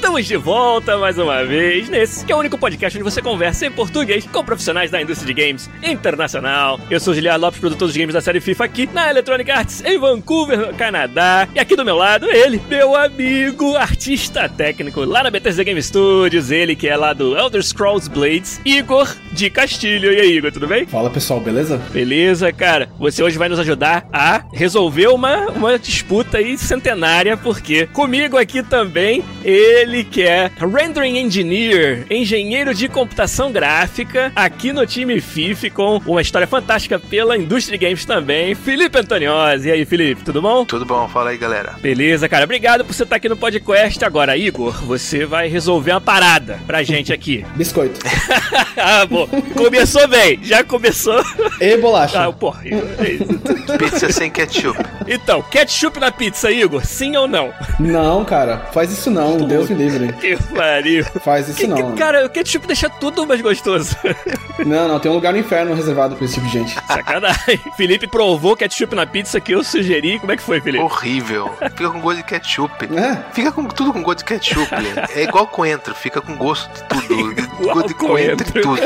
Estamos de volta mais uma vez nesse que é o único podcast onde você conversa em português com profissionais da indústria de games internacional. Eu sou Giliar Lopes, produtor dos games da série FIFA aqui na Electronic Arts em Vancouver, Canadá. E aqui do meu lado, ele, meu amigo, artista técnico lá na Bethesda Game Studios, ele que é lá do Elder Scrolls Blades, Igor de Castilho. E aí, Igor, tudo bem? Fala pessoal, beleza? Beleza, cara. Você hoje vai nos ajudar a resolver uma, uma disputa aí centenária, porque comigo aqui também ele que é Rendering Engineer, engenheiro de computação gráfica, aqui no time FIF, com uma história fantástica pela indústria de games também, Felipe Antoniozzi. E aí, Felipe, tudo bom? Tudo bom, fala aí, galera. Beleza, cara. Obrigado por você estar aqui no podcast. Agora, Igor, você vai resolver uma parada pra gente aqui. Biscoito. ah, bom. Começou bem. Já começou. E bolacha. Ah, porra. Pizza sem ketchup. Então, ketchup na pizza, Igor? Sim ou não? Não, cara. Faz isso não. Deus me livre. Que pariu. Faz isso Que- que- não. cara, o ketchup deixa tudo mais gostoso. Não, não. Tem um lugar no inferno reservado pra esse tipo de gente. Sacanagem. Felipe provou ketchup na pizza que eu sugeri. Como é que foi, Felipe? Horrível. Fica com gosto de ketchup. É. Fica com tudo com gosto de ketchup. É igual coentro, fica com gosto de tudo. Igual gosto de coentro e tudo.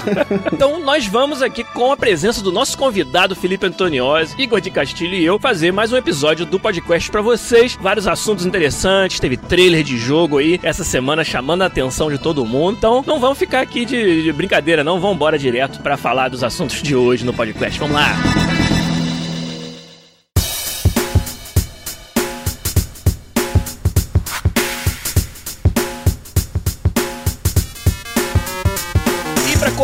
Então nós vamos aqui com a presença do nosso convidado Felipe Antoniozzi, Igor de Castilho e eu fazer mais um episódio do podcast pra vocês. Vários assuntos interessantes, teve trailer de jogo aí essa semana chamando a atenção de todo mundo. Então não vamos ficar aqui de, de brincadeira, não. Vamos embora direto pra falar dos assuntos de hoje no podcast. Vamos lá.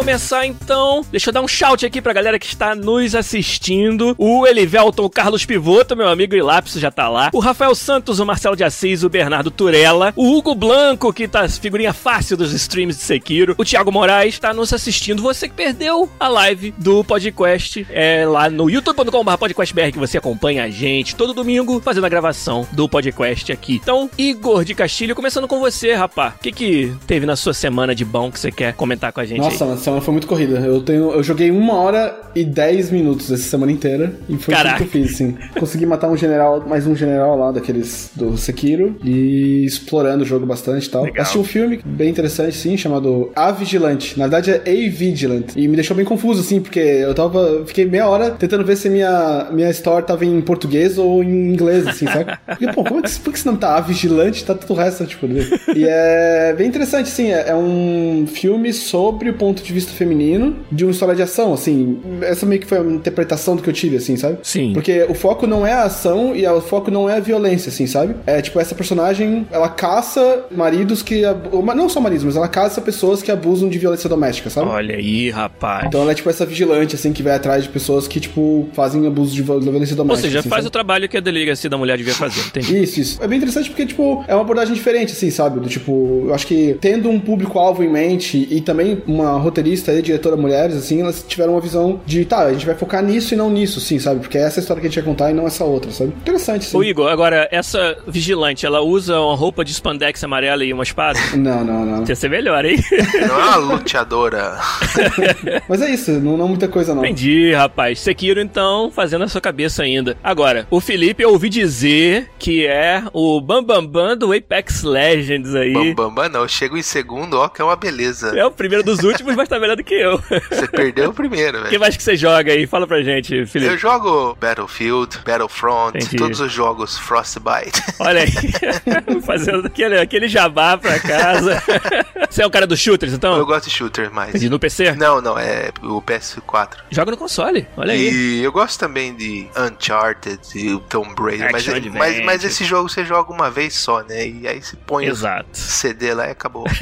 Começar, então, deixa eu dar um shout aqui pra galera que está nos assistindo. O Elivelton Carlos Pivoto, meu amigo Ilápis, já tá lá. O Rafael Santos, o Marcelo de Assis, o Bernardo Turella. O Hugo Blanco, que tá figurinha fácil dos streams de Sekiro. O Thiago Moraes tá nos assistindo. Você que perdeu a live do podcast é lá no youtube.com.br podcastbr que você acompanha a gente todo domingo fazendo a gravação do podcast aqui. Então, Igor de Castilho, começando com você, rapá. O que que teve na sua semana de bom que você quer comentar com a gente aí? Nossa, a semana foi muito corrida. Eu tenho, eu joguei uma hora e dez minutos essa semana inteira e foi tudo que eu fiz, assim. Consegui matar um general, mais um general lá daqueles do Sekiro e explorando o jogo bastante e tal. Legal. Assisti um filme bem interessante, sim, chamado A Vigilante. Na verdade é A Vigilant e me deixou bem confuso, assim, porque eu tava, fiquei meia hora tentando ver se minha minha story tava em português ou em inglês, assim, sabe? Porque, pô, como é que, por que esse nome tá A Vigilante? Tá tudo o resto, tipo, né? E é bem interessante, sim. É, é um filme sobre o ponto de vista feminino de uma história de ação, assim. Essa meio que foi a interpretação do que eu tive, assim, sabe? Sim. Porque o foco não é a ação e o foco não é a violência, assim, sabe? É tipo, essa personagem, ela caça maridos que. ou Não só maridos, mas ela caça pessoas que abusam de violência doméstica, sabe? Olha aí, rapaz. Então ela é tipo essa vigilante, assim, que vai atrás de pessoas que, tipo, fazem abuso de vi- violência Ou doméstica. seja, assim, faz sabe? o trabalho que a delegacia da mulher devia fazer, entendi. Isso, isso. É bem interessante porque, tipo, é uma abordagem diferente, assim, sabe? Do tipo, eu acho que tendo um público-alvo em mente e também uma roteirista e diretora mulheres, assim, elas tiveram uma visão de, tá, a gente vai focar nisso e não nisso, sim, sabe? Porque é essa história que a gente vai contar e não essa outra, sabe? Interessante, sim. Ô Igor, agora, essa vigilante, ela usa uma roupa de spandex amarela e uma espada? Não, não, não. Ia ser melhor, hein? Não é uma luteadora. Mas é isso, não, não muita coisa, não. Entendi, rapaz. Sekiro, então, fazendo a sua cabeça ainda. Agora, o Felipe, eu ouvi dizer que é o Bambambam Bam Bam do Apex Legends aí. Bambambam não, eu chego em segundo, ó, que é uma beleza. É o primeiro dos últimos, mas tá melhor do que eu. Você perdeu o primeiro, O que velho. mais que você joga aí? Fala pra gente, Felipe. Eu jogo Battlefield, Battlefront, Entendi. todos os jogos Frostbite. Olha aí, fazendo aquele, aquele jabá pra casa. Você é o cara dos shooters, Eu então? gosto de shooter mais. Entendi, No PC? Não, não, é o PS4. Joga no console, olha aí. E eu gosto também de Uncharted e o Tomb Raider, mas, Action mas, mas esse jogo você joga uma vez só, né? E aí você põe o Exato. CD lá e acabou.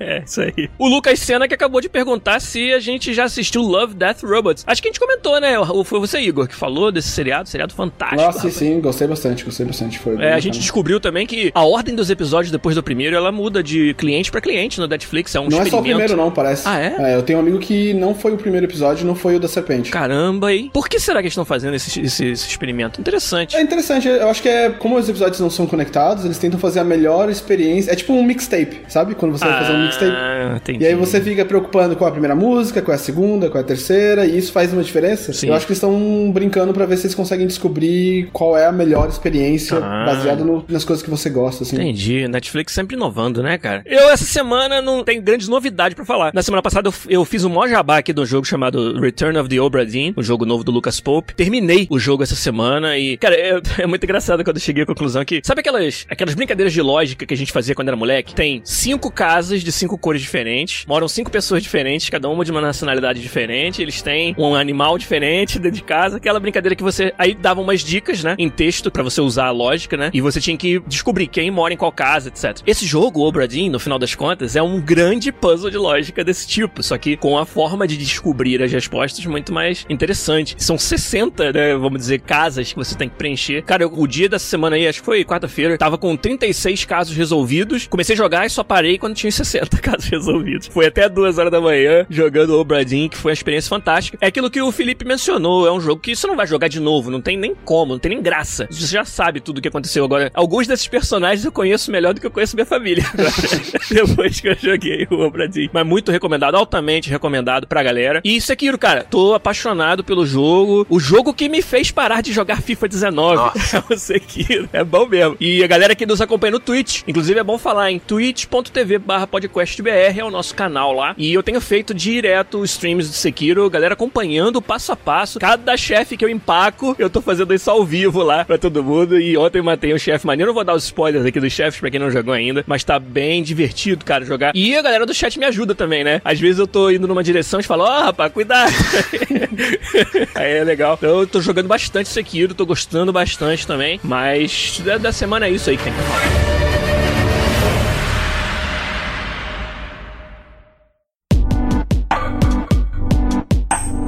É, isso aí. O Lucas Senna que acabou de perguntar perguntar se a gente já assistiu Love, Death, Robots. Acho que a gente comentou, né? Ou foi você, Igor, que falou desse seriado, seriado fantástico. Nossa, sim, rapaz. sim, gostei bastante, gostei bastante. Foi É, a gente descobriu também que a ordem dos episódios depois do primeiro, ela muda de cliente pra cliente no Netflix, é um Não é só o primeiro, não, parece. Ah, é? Eu tenho um amigo que não foi o primeiro episódio, não foi o da serpente. Caramba, e por que será que eles estão fazendo esse, esse- esse experimento? Interessante. É interessante, eu acho que é como os episódios não são conectados, eles tentam fazer a melhor experiência. É tipo um mixtape, sabe? Quando você vai fazer um mixtape. Ah, entendi. E aí você fica preocupando com a primeira música, com a segunda, com a terceira, e isso faz uma diferença. Sim. Eu acho que eles estão brincando pra ver se eles conseguem descobrir qual é a melhor experiência Ah. baseada nas coisas que você gosta, assim. Entendi. Netflix sempre inovando, né, cara? Eu, essa semana, não tenho grandes novidades pra falar. Na semana passada, eu, eu fiz um mó jabá aqui do jogo chamado Return of the Obra Dinn, o jogo novo do Lucas Pope. Terminei o jogo essa semana e, cara, é, é muito engraçado quando eu cheguei à conclusão que, sabe aquelas, aquelas brincadeiras de lógica que a gente fazia quando era moleque? Tem cinco casas de cinco cores diferentes, moram cinco pessoas diferentes, cada uma de uma nacionalidade diferente, eles têm um animal diferente dentro de casa, aquela brincadeira que você aí dava umas dicas, né, em texto pra você usar a lógica, né? E você tinha que descobrir quem mora em qual casa, etc. Esse jogo, o Obradin, no final das contas, é um grande puzzle de lógica desse tipo, só que com a forma de descobrir as respostas muito mais interessante. São 60, né, vamos dizer, casas que você tem que preencher. Cara, eu- o dia dessa semana aí, acho que foi quarta-feira, tava com 36 casos resolvidos. Comecei a jogar e só parei quando tinha 60 casos resolvidos. Foi até duas horas da manhã jogando o Obradin, que foi uma experiência fantástica. É aquilo que o Felipe mencionou, é um jogo que você não vai jogar de novo, não tem nem como, não tem nem graça. Você já sabe tudo o que aconteceu agora. Alguns desses personagens eu conheço melhor do que eu conheço minha família. Depois que eu joguei o Obradin. Mas muito recomendado, altamente recomendado pra galera. E Sekiro, cara, tô apaixonado pelo jogo. O jogo que me fez parar de jogar FIFA 19 Nossa. é o Sekiro. É bom mesmo. E a galera que nos acompanha no Twitch, inclusive é bom falar em twitch.tv barra podcastbr, é o nosso canal lá. E eu tenho feito direto streams do Sekiro, galera acompanhando passo a passo. Cada chefe que eu empaco, eu tô fazendo isso ao vivo lá pra todo mundo. E ontem matei um chefe maneiro. Não vou dar os spoilers aqui dos chefes pra quem não jogou ainda, mas tá bem divertido, cara, jogar. E a galera do chat me ajuda também, né? Às vezes eu tô indo numa direção e falo, ó, rapaz, cuidado. Aí é legal. Então eu tô jogando bastante Sekiro, tô gostando bastante também. Mas da, da semana é isso aí que.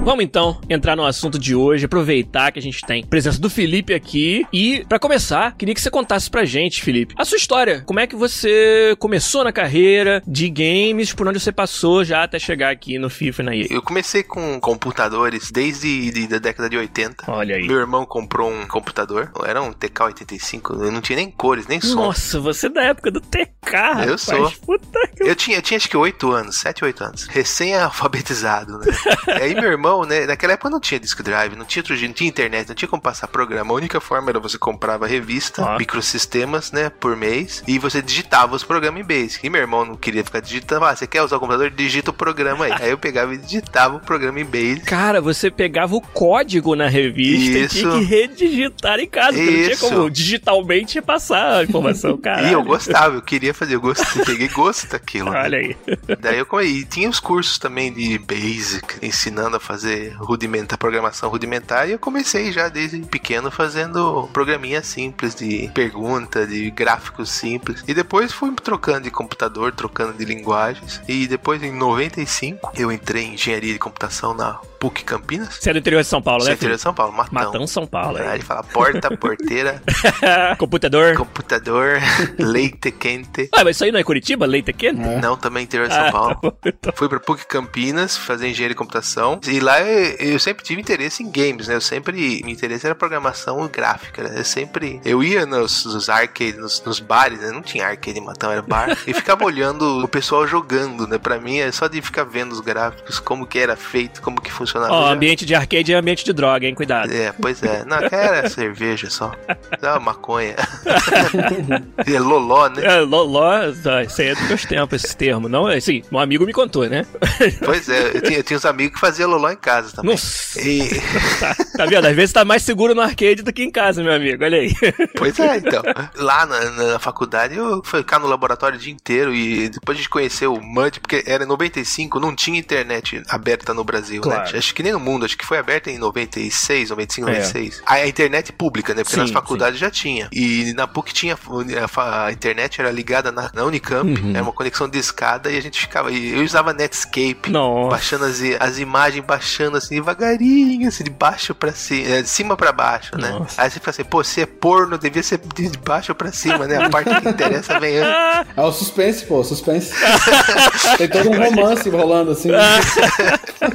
Vamos então entrar no assunto de hoje, aproveitar que a gente tem a presença do Felipe aqui e pra começar, queria que você contasse pra gente, Felipe, a sua história. Como é que você começou na carreira de games, por onde você passou já até chegar aqui no FIFA e na EA? Eu comecei com computadores desde de- da década de 80. Olha aí. Meu irmão comprou um computador, era um TK-85, eu não tinha nem cores, nem som. Nossa, você é da época do TK, Eu rapaz. sou. Puta que... Eu tinha, eu tinha acho que 8 anos, 7, 8 anos. Recém-alfabetizado, né? e aí meu irmão, né? Naquela época não tinha disc drive, não tinha não tinha internet, não tinha como passar programa. A única forma era você comprava revista, Ah. microsistemas, né? Por mês, e você digitava os programas em Basic. E meu irmão não queria ficar digitando, ah, você quer usar o computador? Digita o programa aí. aí eu pegava e digitava o programa em Basic. Cara, você pegava o código na revista e tinha Isso. que redigitar em casa, porque não tinha Isso. como digitalmente passar a informação, cara. E eu gostava, eu queria fazer, eu gostei, peguei gosto daquilo. né? Olha aí. Daí eu e tinha os cursos também de Basic, ensinando a fazer rudimentar, programação rudimentar, e eu comecei já desde pequeno fazendo programinha simples de pergunta, de gráficos simples. E depois fui trocando de computador, trocando de linguagens. E depois em 95 eu entrei em engenharia de computação na PUC Campinas. Você é do interior de São Paulo, né? Interior de São Paulo, Matão. Matão, São Paulo. Aí Aí. ele fala porta, porteira, Computador. computador, leite quente. Ah, mas isso aí não é Curitiba? Leite quente? É. Não, também interior de São Ah, Paulo. tá bom, então. Fui pra PUC Campinas fazer engenharia de computação. E lá eu, eu sempre tive interesse em games, né? Eu sempre. Meu interesse era programação gráfica, né? Eu sempre. Eu ia nos, nos arcades, nos, nos bares, né? Não tinha arcade em Matão, era bar. e ficava olhando o pessoal jogando, né? Pra mim é só de ficar vendo os gráficos, como que era feito, como que funcionava. Ó, já- ambiente de arcade é ambiente de droga, hein? Cuidado. É, pois é. Não, era cerveja só. Ah, maconha. é loló, né? É, Loló, ah, isso aí é dos meus tempos, esse termo. Não, assim, um amigo me contou, né? Pois é, eu tinha, eu tinha uns amigos que faziam loló em casa também. Nossa. E... Tá, tá vendo? Às vezes tá mais seguro no arcade do que em casa, meu amigo. Olha aí. Pois é, então. Lá na, na faculdade eu fui ficar no laboratório o dia inteiro e depois a gente conheceu o MUD, porque era em 95, não tinha internet aberta no Brasil, Claro. né? Acho que nem no mundo, acho que foi aberta em 96, 95, É. 96. A internet pública, né? Porque Sim, nas faculdades já tinha. E na PUC tinha, a, a internet era ligada na, na Unicamp, Uhum. era uma conexão de escada e a gente ficava. Eu usava Netscape. Nossa. Baixando as, as imagens, baixando assim, devagarinho, assim, de baixo pra cima, de cima pra baixo, né? Nossa. Aí você fica assim, pô, se é porno, devia ser de baixo pra cima, né? A parte que interessa vem antes. É o suspense, pô, suspense. Tem todo um romance rolando assim.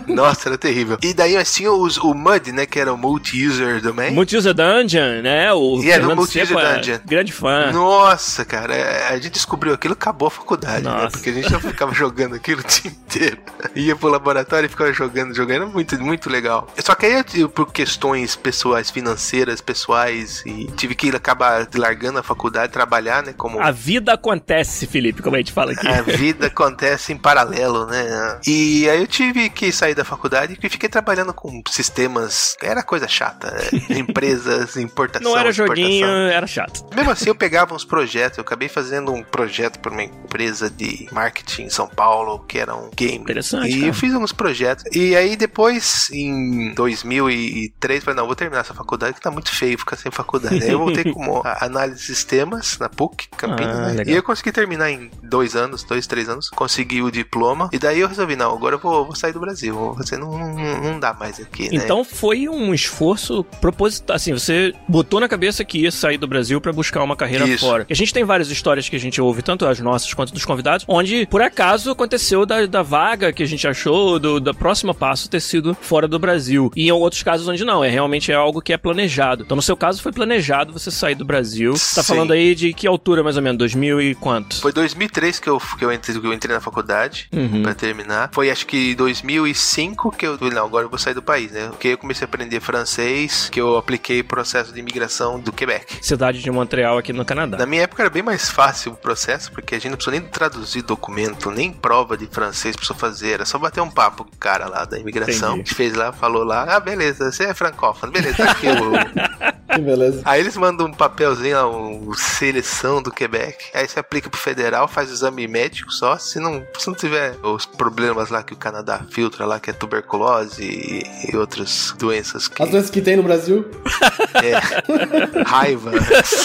Nossa, era terrível. E daí os- o MUD, né? Que era o Multi-User Domain. Multi-User Dungeon, né? O E é, Fernando Multi-User Seco é Dungeon. grande fã. Nossa, cara, é, a gente descobriu aquilo, acabou a faculdade, né? Nossa. Porque a gente já ficava jogando aquilo o dia inteiro. Ia pro laboratório e ficava jogando, jogando. Era muito, muito legal. Só que aí, eu, por questões pessoais, financeiras, pessoais, e tive que acabar largando a faculdade, trabalhar, né? Como A vida acontece, Felipe, como a gente fala aqui. a vida acontece em paralelo, né? E aí eu tive que sair da faculdade e fiquei trabalhando com sistemas. Era coisa chata. né? Empresas, importação. Não era joguinho, era chato. Mesmo assim, eu pegava uns projetos. Eu acabei fazendo um projeto para uma empresa de marketing em São Paulo, que era um game. Interessante, E cara. eu fiz alguns projetos. E aí, depois, em 2003, falei: não, vou terminar essa faculdade que tá muito feio ficar sem faculdade. aí eu voltei como a- análise de sistemas na PUC, Campinas. Ah, né? E eu consegui terminar em dois anos, dois, três anos. Consegui o diploma. E daí eu resolvi: não, agora eu vou, vou sair do Brasil. Você não, não, não dá mais aqui, né? Então foi um esforço proposital. Assim, você botou na cabeça que ia sair do Brasil pra buscar uma carreira Isso. fora. A gente tem várias histórias que a gente ouve, tanto as nossas quanto dos convidados, onde por acaso aconteceu da, da vaga que a gente achou, do, da próxima passo ter sido fora do Brasil. E em outros casos onde não, é realmente é algo que é planejado. Então no seu caso foi planejado você sair do Brasil. Você tá falando aí de que altura mais ou menos? 2000 e quanto? Foi 2003 que eu, que eu, entrei, que eu entrei na faculdade Uhum. pra terminar. Foi acho que 2005 que eu falei, não, agora eu vou sair do país, né? Porque eu comecei a aprender francês, que eu apliquei processo de imigração do Quebec. Cidade de Montreal aqui no Canadá. Na minha época era bem mais fácil o processo, porque a gente não precisou nem traduzir documento, nem prova de francês precisou fazer. Era só bater um papo com o cara lá da imigração. Entendi. Fez lá, falou lá, ah, beleza, você é francófono, beleza, tá aqui o, Que beleza. Aí eles mandam um papelzinho lá, um seleção do Quebec. Aí você aplica pro federal, faz o exame médico só. Se não, se não tiver os problemas lá que o Canadá filtra lá, que é tuberculose e, e outras doenças que As doenças que tem no Brasil. é raiva.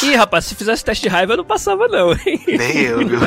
Ih, rapaz, se fizesse teste de raiva eu não passava não, hein? Nem eu, viu?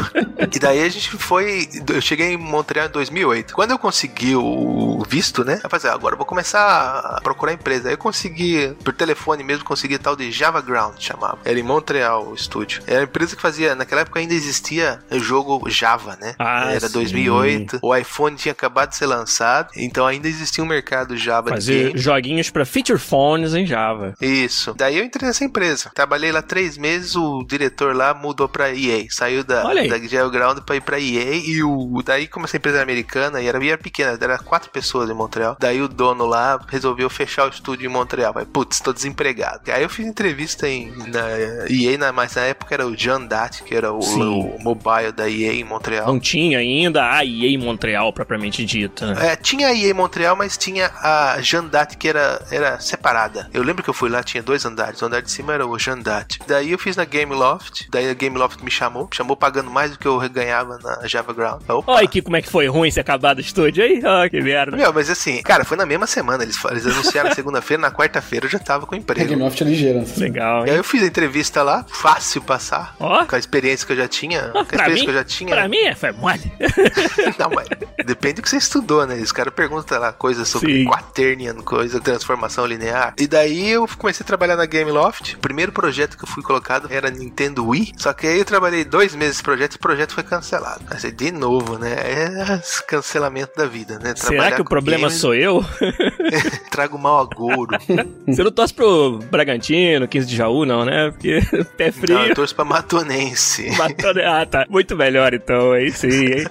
E daí a gente foi. Eu cheguei em Montreal em 2008. Quando eu consegui o visto, né? Eu falei, agora eu vou começar a procurar empresa. Aí eu consegui, por telefone mesmo, consegui tal de Java Ground, chamava. Era em Montreal o estúdio. Era uma empresa que fazia. Naquela época ainda existia o jogo Java, né? Ah, Era sim. 2008. O iPhone tinha acabado de ser lançado. Então ainda existia um mercado Java de Fazer game. joguinhos pra feature phones em Java. Isso. Daí eu entrei nessa empresa. Trabalhei lá três meses, o diretor lá mudou pra EA. Saiu da, da Geoground pra ir pra EA. E o, daí, como essa empresa era americana e era, e era pequena, era quatro pessoas em Montreal. Daí o dono lá resolveu fechar o estúdio em Montreal. Vai, putz, tô desempregado. Aí eu fiz entrevista em, na EA, na, mas na época era o John Dat, que era o, o mobile da EA em Montreal. Não tinha ainda a EA Montreal propriamente dita. né? É, tinha a EA Montreal, mas tinha a Jandate que era, era separada. Eu lembro que eu fui lá, tinha dois andares. O andar de cima era o Jandate. Daí eu fiz na Game Loft. Daí a Game Loft me chamou. Me chamou pagando mais do que eu ganhava na Java Ground. Opa. Olha aqui como é que foi ruim se acabar do estúdio aí. Ó, que merda. Meu, mas assim, cara, foi na mesma semana. Eles, eles anunciaram na segunda-feira, na quarta-feira eu já tava com A emprego. Game Loft é ligeira. assim. Legal, E aí hein? eu fiz a entrevista lá, fácil passar. Ó. Com a experiência que eu já tinha. Com a experiência mim, que eu já tinha. pra mim é, foi mole. Não, mas depende do que você estudou, né? Os caras perguntam lá coisas sobre Sim. quaternion, coisa, transformação linear. E daí eu comecei a trabalhar na Game Loft. O primeiro projeto que eu fui colocado era Nintendo Wii. Só que aí eu trabalhei dois meses nesse projeto e o projeto foi cancelado. Assim, de novo, né? É esse cancelamento da vida, né? Será Trabalhar que o problema games, sou eu? Trago mal agouro. Você não torce pro Bragantino, 15 de Jaú, não, né? Porque pé frio. Não, eu torço pra Matonense. Batendo... Ah, tá. Muito melhor então, aí sim, hein?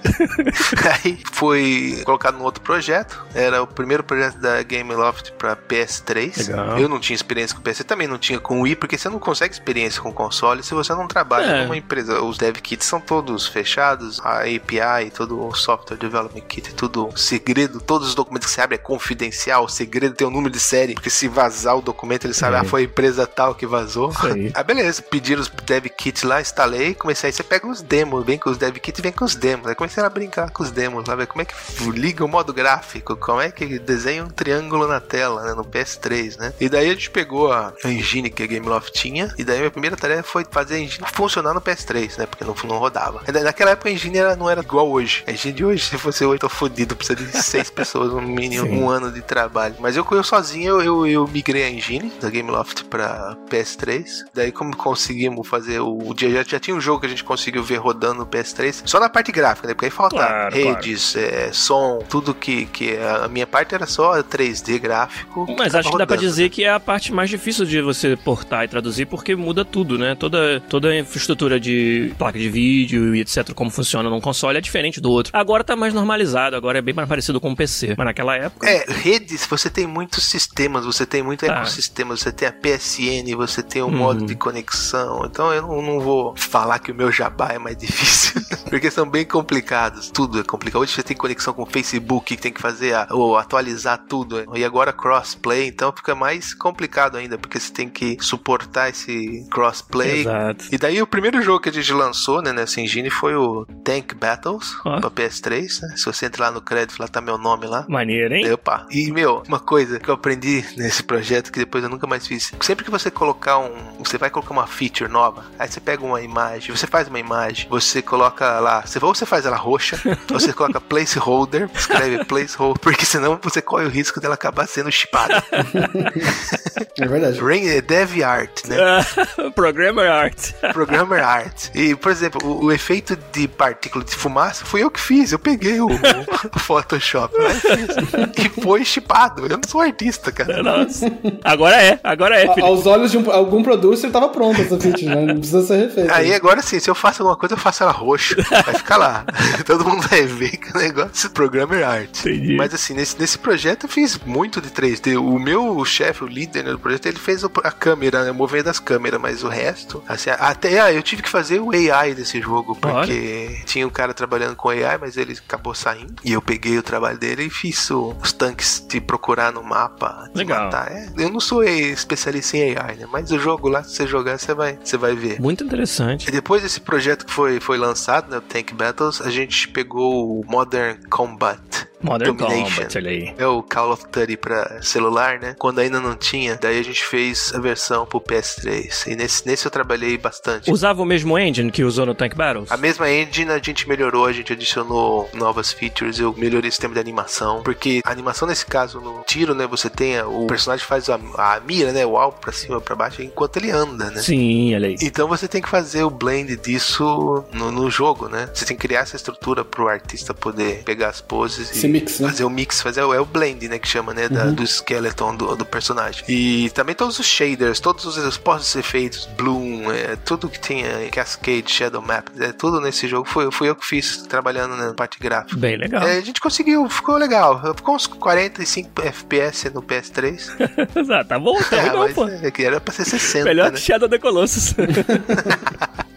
Aí foi colocado num outro projeto. Era o primeiro projeto da Game Loft pra PS3. Legal. Eu não tinha experiência com PC, também não tinha com Wii, porque você não consegue experiência com console se você não trabalha É. numa empresa. Os dev kits são todos fechados, a API, todo o software development kit, tudo segredo, todos os documentos que você abre é confidencial, o segredo tem o número de série, porque se vazar o documento, ele sabe, É. ah, foi empresa tal que vazou. Ah, beleza. Pediram os dev kits lá, instalei, comecei. Aí você pega os demos, vem com os dev kits e vem com os demos. Aí comecei a brincar com os demos lá, ver como é que liga o modo gráfico, como é que desenha um triângulo na tela, né, no PS3, né? E daí a gente pegou a engine que a Gameloft tinha, e daí a primeira tarefa foi fazer a engine funcionar no PS3, né? Porque não, não rodava. Naquela época a engine era, não era igual hoje. A engine de hoje, se fosse hoje, tô fodido, precisa de seis pessoas, no mínimo, Sim. um ano de trabalho. Mas eu, eu sozinho, eu, eu, eu migrei a engine da Gameloft pra PS3. Daí, como conseguimos fazer o. dia já, já tinha um jogo que a gente conseguiu ver rodando no PS3, só na parte gráfica, né? Porque aí falta Claro, redes, é, som, tudo que, que a minha parte era só 3D gráfico. Mas acho que dá pra rodando, dizer né? que é a parte mais difícil de você portar e traduzir, porque muda tudo, né? Toda, toda a infraestrutura de placa de vídeo e etc, como funciona num console é diferente do outro. Agora tá mais normalizado, agora é bem mais parecido com o PC. Mas naquela época. É, redes, você tem muitos sistemas, você tem muito Tá. ecossistema, você tem a PSN, você tem o Uhum. modo de conexão. Então eu não, não vou falar que o meu jabá é mais difícil, porque são bem complicados. Tudo é complicado. Hoje você tem conexão com o Facebook, que tem que fazer a, atualizar tudo. E agora crossplay, então fica mais complicado ainda, porque você tem que suportar esse crossplay. Exato. E daí o primeiro jogo que a gente lançou né, nessa engine foi o Tank Battles Ó. pra PS3. Né? Se você entrar lá no crédito, lá tá meu nome lá. Maneiro, hein? Opa. E, meu, uma coisa que eu aprendi nesse projeto que depois eu nunca mais fiz. Sempre que você colocar um. Você vai colocar uma feature nova, aí você pega uma imagem, você faz uma imagem, você coloca lá. Você, ou você faz ela roxa, ou você coloca placeholder, escreve placeholder, porque senão você corre o risco dela acabar sendo chipada. É verdade. Rain é Dev Art, né? Programmer Art. Programmer Art. E, por exemplo, o, o efeito de partícula de fumaça fui eu que fiz. Eu peguei o, o Photoshop lá e foi chipado. Eu não sou artista, cara. Nossa. Agora é, agora é, A-. Aos olhos de um- algum producer tava pronta essa feature, né? Não precisa ser refeita. Aí agora sim, se eu faço alguma coisa, eu faço ela roxa. Vai ficar lá. Todo mundo vai ver que o negócio é Programmer Art. Entendi. Mas assim, nesse, nesse projeto eu fiz muito de 3D. O meu chefe, o líder né, do projeto, ele fez a câmera, né, o movimento das câmeras, mas o resto, assim, até ah, eu tive que fazer o AI desse jogo, porque tinha um cara trabalhando com AI, mas ele acabou saindo. E eu peguei o trabalho dele e fiz o- os tanques de procurar no mapa. Legal. matar. É, eu não sou especialista em AI, né? Mas o jogo lá, se você jogar, você vai, você vai ver. Muito interessante. E depois desse projeto que foi, foi lançado, né, o Tank Battles, a gente pegou o Modern Combat. Modern Domination. Combat, olha aí. É o Call of Duty pra celular, né? Quando ainda não tinha, daí a gente fez a versão pro PS3. E nesse, nesse eu trabalhei bastante. Usava o mesmo engine que usou no Tank Battles? A mesma engine a gente melhorou, a gente adicionou novas features, eu melhorei o sistema de animação, porque a animação nesse caso, no tiro, né, você tem, a- o personagem faz a, a mira, né, o alvo pra cima, pra baixo, enquanto ele anda, né? Sim, olha aí. Então você tem que fazer o blend disso no, no jogo, né? Você tem que criar essa estrutura pro artista poder pegar as poses Esse e mix, né? fazer o mix, fazer o, é o blend, né? Que chama, né? Da, Do skeleton do, do personagem. E também todos os shaders, todos os, os pós-efeitos, bloom, é, tudo que tinha cascade, shadow map, é, tudo nesse jogo foi, fui eu que fiz trabalhando na parte gráfica. Bem legal. É, a gente conseguiu, ficou legal. Ficou uns 45 FPS no PS3. Ah, tá bom, tá É, legal, mas pô. é era pra ser 60. Melhor né? que Shadow the Colossus.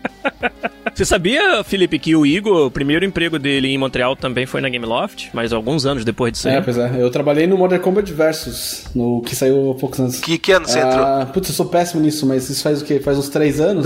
Você sabia, Felipe, que o Igor, o primeiro emprego dele em Montreal também foi na Gameloft, mas alguns anos depois disso aí? É, pois é. Eu trabalhei no Modern Combat Versus, no que saiu há poucos anos. Que, que ano você entrou? Ah, putz, eu sou péssimo nisso, mas isso faz o quê? Faz uns três anos?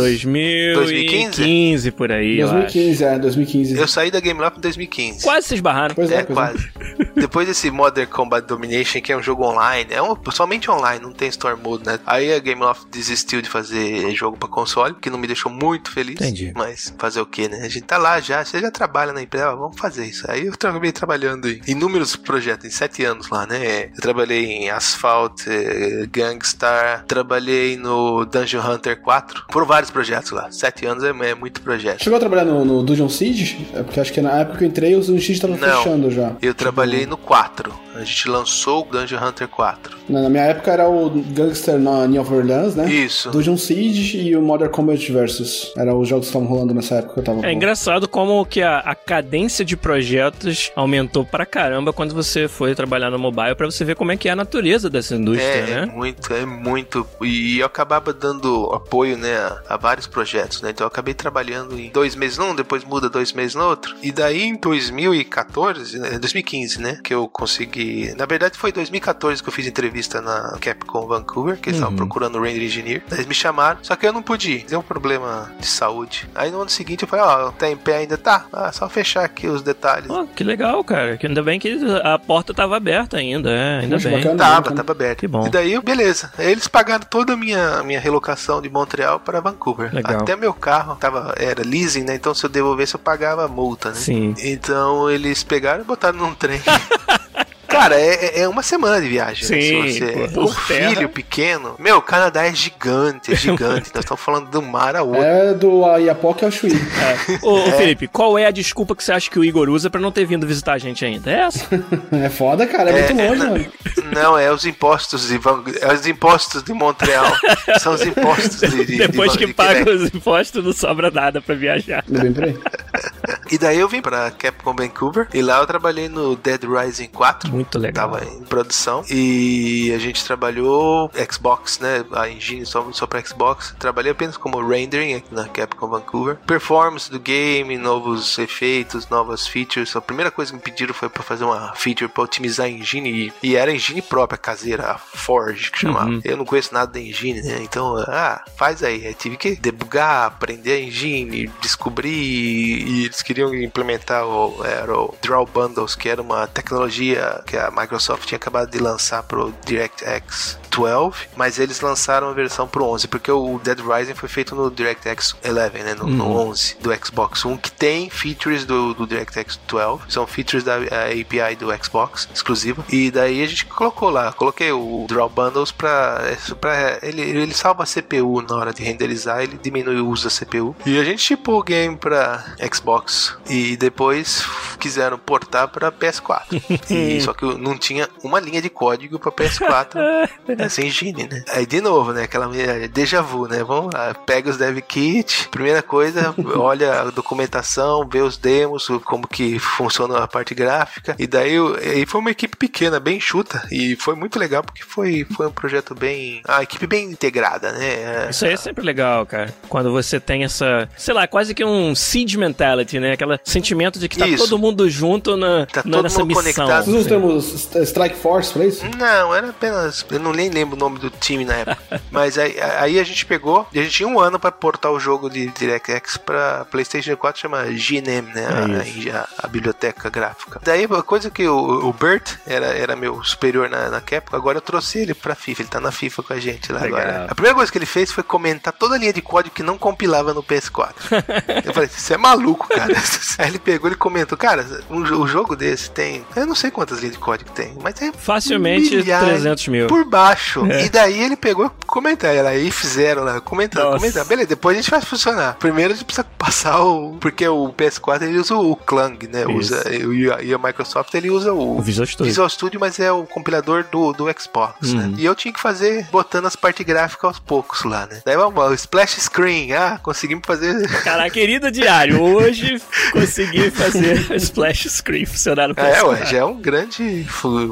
2015 por aí, eu acho. 2015, é, 2015. Eu saí da Game Loft em 2015. Quase se esbarraram. Pois é, É, pois é. quase. Depois desse Modern Combat Domination, que é um jogo online, é um, somente online, não tem Store Mode, né? Aí a Game Loft desistiu de fazer jogo pra console, que não me deixou muito feliz. Entendi. Mas fazer o que, né? A gente tá lá já, você já trabalha na empresa, ó, vamos fazer isso. Aí eu acabei trabalhando em inúmeros projetos, em sete anos lá, né? Eu trabalhei em Asphalt, eh, Gangstar, trabalhei no Dungeon Hunter 4, por vários projetos lá. Sete anos é, é muito projeto. Chegou a trabalhar no, no Dungeon Siege? É porque acho que na época que eu entrei, o Dungeon Siege tava Não. fechando já. Eu trabalhei no 4. A gente lançou o Dungeon Hunter 4. Na, na minha época era o Gangster na New Orleans, né? Isso. Dungeon Siege e o Modern Combat Versus. Eram os jogos que estavam rolando nessa época que eu tava É com- engraçado como que a, a cadência de projetos aumentou pra caramba quando você foi trabalhar no mobile pra você ver como é que é a natureza dessa indústria, É, é né? muito, é muito. E eu acabava dando apoio, né, a, a vários projetos, né? Então eu acabei trabalhando em dois meses num, depois muda dois meses no outro. E daí em 2014, né, 2015, né, que eu consegui. Na verdade foi 2014 que eu fiz entrevista na Capcom Vancouver, que eles estavam Uhum. procurando o Render Engineer. Eles me chamaram, só que eu não pude. Deu um problema de saúde. Aí no ano seguinte eu falei, ó, tá em pé ainda? Tá. Ah, só fechar aqui os detalhes. Ó, que legal, cara. Que ainda bem que a porta tava aberta ainda, é, ainda Puxa, bem. bacana. Tava, bacana. tava aberto. Que bom. E daí, beleza. Eles pagaram toda a minha, minha relocação de Montreal para Vancouver. Legal. Até meu carro tava, era leasing, né? Então se eu devolvesse, eu pagava a multa, né? Sim. Então eles pegaram e botaram num trem. Cara, é, é uma semana de viagem. né? Sim, Se você um por terra. filho pequeno. Meu, o Canadá é gigante, é gigante. Nós estamos falando do mar a outro. É do Iapoque ao Chuí. É. Ô, ô, Felipe, qual é a desculpa que você acha que o Igor usa pra não ter vindo visitar a gente ainda? É essa? É foda, cara. É, muito longe, não, mano. Não, é os impostos de Van... é os impostos de Montreal. São os impostos de, de Depois de, que de paga os impostos, não sobra nada pra viajar. É bem por aí. E daí eu vim pra Capcom Vancouver e lá eu trabalhei no Dead Rising 4. Muito legal. Tava em produção e a gente trabalhou Xbox, né? A engine só, só pra Xbox. Trabalhei apenas como rendering aqui na Capcom Vancouver. Performance do game, novos efeitos, novas features. A primeira coisa que me pediram foi pra fazer uma feature pra otimizar a engine e, e era a engine própria, caseira, a Forge que chamava. Uhum. Eu não conheço nada da engine, né? Então, ah, faz aí. Aí tive que debugar, aprender a engine, descobrir e eles queriam implementar o, era o Draw Bundles, que era uma tecnologia que a Microsoft tinha acabado de lançar pro DirectX 12, mas eles lançaram a versão pro 11, porque o Dead Rising foi feito no DirectX 11, né, no, no 11 do Xbox One, que tem features do, do DirectX 12, são features da a API do Xbox exclusiva, e daí a gente colocou lá, coloquei o Draw Bundles pra, pra ele, ele salva a CPU na hora de renderizar, ele diminui o uso da CPU, e a gente chipou o game pra Xbox, e depois quiseram portar pra PS4, e, só que não tinha uma linha de código pra PS4 essa engine, né? Aí de novo, né? Aquela déjà vu, né? Vamos lá, pega os dev kit, primeira coisa, olha a documentação, vê os demos, como que funciona a parte gráfica. E daí aí foi uma equipe pequena, bem chuta, e foi muito legal porque foi, foi um projeto bem. A equipe bem integrada, né? Isso aí é sempre legal, cara. Quando você tem essa, sei lá, quase que um siege mentality, né? Aquele sentimento de que tá Isso. todo mundo junto na, Tá na- todo nessa mundo missão. conectado. Strike Force pra isso? Não, era apenas. Eu não nem lembro o nome do time na época. Mas aí, aí a gente pegou. E a gente tinha um ano pra portar o jogo de DirectX pra PlayStation 4, chama GNM, né? É a, a- a biblioteca gráfica. Daí a coisa que o, o Bert era, era meu superior na, na Capcom, agora eu trouxe ele pra FIFA. Ele tá na FIFA com a gente lá Legal. agora. A primeira coisa que ele fez foi comentar toda a linha de código que não compilava no PS4. eu falei, você é maluco, cara. aí ele pegou e comentou, cara, um, um jogo desse tem. Eu não sei quantas linhas de código tem, mas é Facilmente milhares 300 mil. Por baixo. É. E daí ele pegou comentar ela aí fizeram lá, comentando, comentando. Beleza, depois a gente faz funcionar. Primeiro a gente precisa passar o. Porque o PS4 ele usa o Clang, né? Isso. Usa, e, a, e a Microsoft ele usa o. O Visual Studio. Visual Studio, mas é o compilador do, do Xbox, né? Uhum. E eu tinha que fazer botando as partes gráficas aos poucos lá, né? Daí vamos lá, o Splash Screen. Ah, conseguimos fazer. Cara, querido diário, hoje consegui fazer a splash screen funcionar no É, PS4. ué, já é um grande.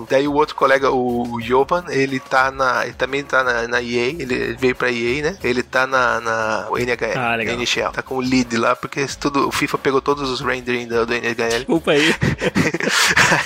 Daí o outro colega, o Jovan, ele tá na. Ele também tá na, na EA, ele veio pra EA, né? Ele tá na, na NHL, Ah, legal. NHL. Tá com o lead lá, porque tudo, o FIFA pegou todos os rendering do, do NHL. Desculpa aí.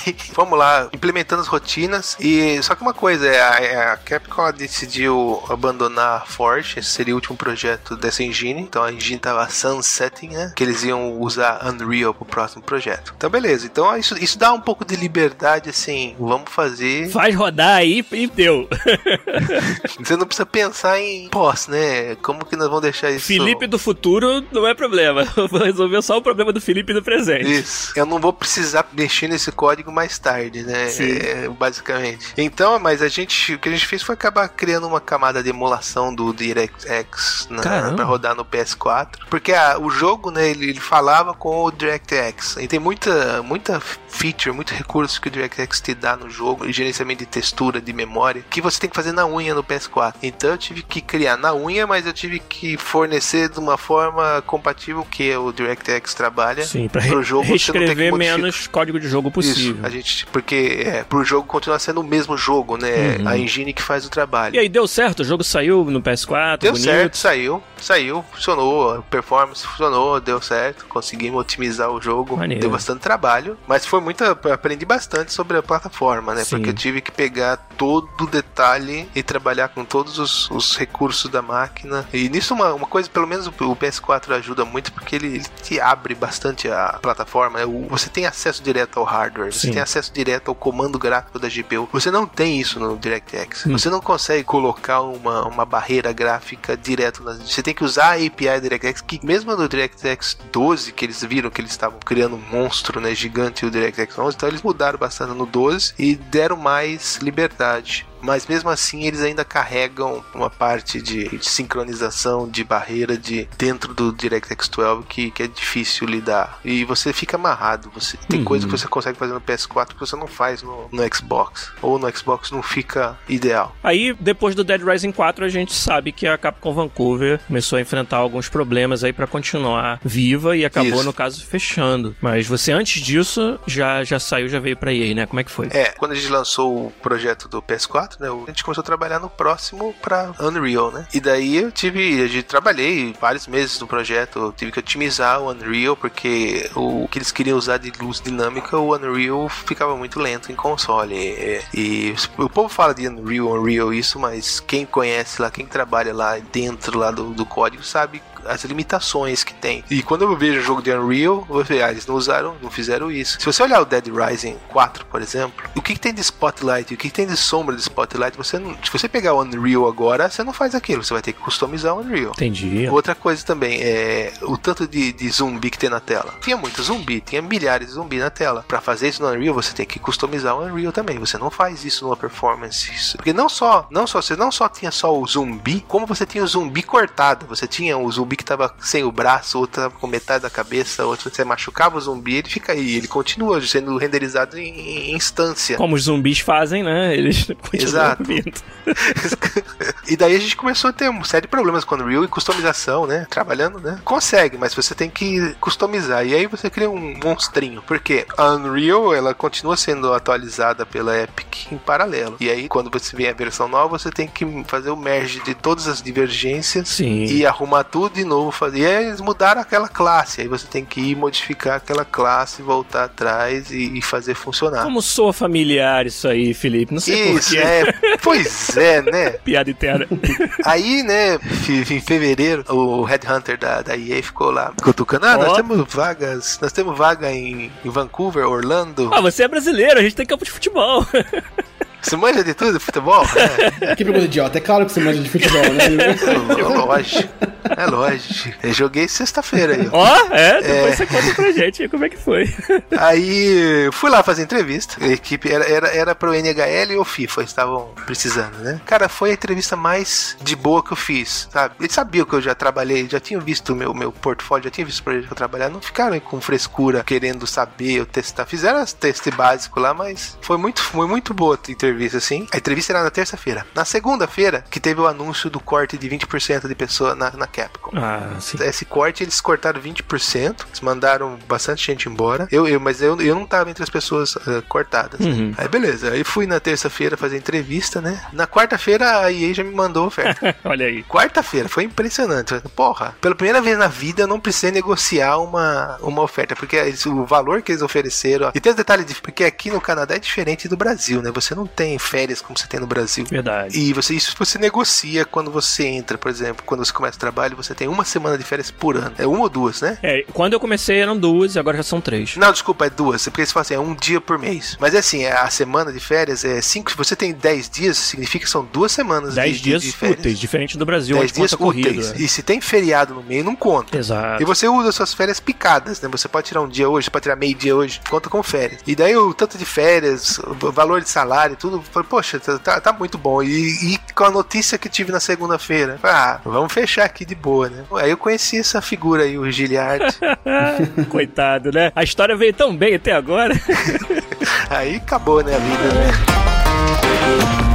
Aí, vamos lá, implementando as rotinas. E só que uma coisa, é, a, a Capcom decidiu abandonar a Forge, esse seria o último projeto dessa engine. Então a engine tava sunsetting, né? Que eles iam usar Unreal pro próximo projeto. Então beleza, então isso, isso dá um pouco de liberdade, assim, vamos fazer. Faz rodar aí e deu. Você não precisa pensar em pós, né? Como que nós vamos deixar isso? Felipe do futuro não é problema. Eu vou resolver só o problema do Felipe do presente. Isso. Eu não vou precisar mexer nesse código mais tarde, né? É, basicamente. Então, mas a gente, o que a gente fez foi acabar criando uma camada de emulação do DirectX na, pra rodar no PS4, porque a- o jogo, né, ele, ele falava com o DirectX. E tem muita, muita feature, muito recurso que o DirectX te dá no jogo, e gerenciamento de textura, de memória, que você tem que fazer na unha no PS4. Então eu tive que criar na unha, mas eu tive que fornecer de uma forma compatível que o DirectX trabalha. Sim, pra pro jogo reescrever menos código de jogo possível. Isso, a gente, porque é, pro jogo continuar sendo o mesmo jogo, né? Uhum. A engine que faz o trabalho. E aí, deu certo? O jogo saiu no PS4, Deu bonito. certo, saiu, saiu, funcionou, a performance funcionou, deu certo, conseguimos otimizar o jogo, Maneiro. deu bastante trabalho, mas foi muito, aprendi bastante sobre a plataforma, né? Sim. Porque eu tive que pegar todo o detalhe e trabalhar com todos os, os recursos da máquina. E nisso uma, uma coisa, pelo menos o, o PS4 ajuda muito porque ele, ele te abre bastante a plataforma. né? O- Você tem acesso direto ao hardware, você Sim. tem acesso direto ao comando gráfico da GPU. Você não tem isso no DirectX. Hum. Você não consegue colocar uma, uma barreira gráfica direto na. Você tem que usar a API do DirectX, que mesmo no DirectX 12, que eles viram que eles estavam criando um monstro né, gigante o DirectX 11, então eles mudaram bastante no 12 e deram mais liberdade. Mas mesmo assim eles ainda carregam uma parte de, de sincronização de barreira de dentro do DirectX 12 que, que é difícil lidar. E você fica amarrado. Você tem Uhum. coisa que você consegue fazer no PS4 que você não faz no, no Xbox. Ou no Xbox não fica ideal. Aí, depois do Dead Rising 4, a gente sabe que a Capcom Vancouver começou a enfrentar alguns problemas aí pra continuar viva e acabou, Isso. no caso, fechando. Mas você, antes disso, já, já saiu, já veio pra EA, né? Como é que foi? É, quando a gente lançou o projeto do PS4, né, a gente começou a trabalhar no próximo pra Unreal, né? E daí eu tive, eu trabalhei vários meses no projeto, eu tive que otimizar o Unreal porque o que eles queriam usar de luz dinâmica, o Unreal ficava muito lento em console. E, e o povo fala de Unreal, Unreal isso, mas quem conhece lá, quem trabalha lá dentro lá do, do código sabe as limitações que tem. E quando eu vejo o jogo de Unreal, eu vou ver, ah, eles não usaram, não fizeram isso. Se você olhar o Dead Rising 4, por exemplo, o que, que tem de Spotlight, o que, que tem de sombra de Spotlight, você não, se você pegar o Unreal agora, você não faz aquilo, você vai ter que customizar o Unreal. Entendi. Outra coisa também é o tanto de, de zumbi que tem na tela. Tinha muito zumbi, tinha milhares de zumbi na tela. Pra fazer isso no Unreal, você tem que customizar o Unreal também. Você não faz isso numa performance. Isso- Porque não só, não só, você não só tinha só o zumbi, como você tinha o zumbi cortado. Você tinha o zumbi que tava sem o braço, outro tava com metade da cabeça, outro você machucava o zumbi, ele fica aí, ele continua sendo renderizado em, em instância. Como os zumbis fazem, né? Eles continuam Exato. e daí a gente começou a ter uma série de problemas com o Unreal e customização, né? Trabalhando, né? Consegue, mas você tem que customizar. E aí você cria um monstrinho. Porque a Unreal, ela continua sendo atualizada pela Epic em paralelo. E aí, quando você vem a versão nova, você tem que fazer o merge de todas as divergências Sim. e arrumar tudo de novo. Fazer. E aí eles mudaram aquela classe. Aí você tem que ir modificar aquela classe, voltar atrás e, e fazer funcionar. Como soa familiar isso aí, Felipe? Não sei Isso, porquê. é. Pois é, né? Piada interna. Aí, né, em fevereiro, o Headhunter da, da EA ficou lá cutucando. Ah, nós temos vagas, nós temos vaga em, em Vancouver, Orlando. ah, você é brasileiro, a gente tem campo de futebol. Você manja de tudo, futebol? É, Que pergunta idiota. É claro que você manja de futebol, né? é lógico. É lógico. Eu joguei sexta-feira aí. ó. Ó, é, depois você conta pra gente aí como é que foi. Aí fui lá fazer entrevista. A equipe era, era, era pro NHL ou FIFA, estavam precisando, né? Cara, foi a entrevista mais de boa que eu fiz, sabe? Eles sabiam que eu já trabalhei, já tinham visto o meu, meu portfólio, já tinham visto o projeto que eu trabalhar, não ficaram com frescura querendo saber, eu testar. Fizeram as testes básicos lá, mas foi muito, foi muito boa a entrevista, assim. A entrevista era na terça-feira. Na segunda-feira, que teve o anúncio do corte de 20% de pessoa na, na Capcom. Ah, sim. Esse corte eles cortaram 20%, eles mandaram bastante gente embora. Eu, eu mas eu, eu não tava entre as pessoas eh, cortadas. né? Uhum. Aí beleza, aí fui na terça-feira fazer entrevista, né? Na quarta-feira a EA já me mandou oferta. Olha aí. Quarta-feira, foi impressionante. Porra, pela primeira vez na vida eu não precisei negociar uma, uma oferta, porque eles- o valor que eles ofereceram. ó, E tem os detalhes, de, porque aqui no Canadá é diferente do Brasil, né? Você não tem férias como você tem no Brasil. Verdade. E você, isso você negocia quando você entra, por exemplo, quando você começa o trabalho, você tem uma semana de férias por ano. É uma ou duas, né? É, quando eu comecei eram duas agora já são três. Não, desculpa, é duas. Porque eles falam assim, é um dia por mês. Mas é assim, é a semana de férias é cinco. Se você tem dez dias, significa que são duas semanas Dez de, dias de, férias. úteis, diferente do Brasil, Dez onde dias corrido. úteis. é. E se tem feriado no meio, não conta. Exato. E você usa suas férias picadas, né? Você pode tirar um dia hoje, você pode tirar meio dia hoje, conta com férias. E daí o tanto de férias, o valor de salário, tudo, foi, poxa, tá, tá- tá muito bom. E, e com a notícia que tive na segunda-feira, falei, ah, vamos fechar aqui de boa, né? Aí eu conheci essa figura aí, o Giliard. Coitado, né? A história veio tão bem até agora. aí acabou, né, a vida, né?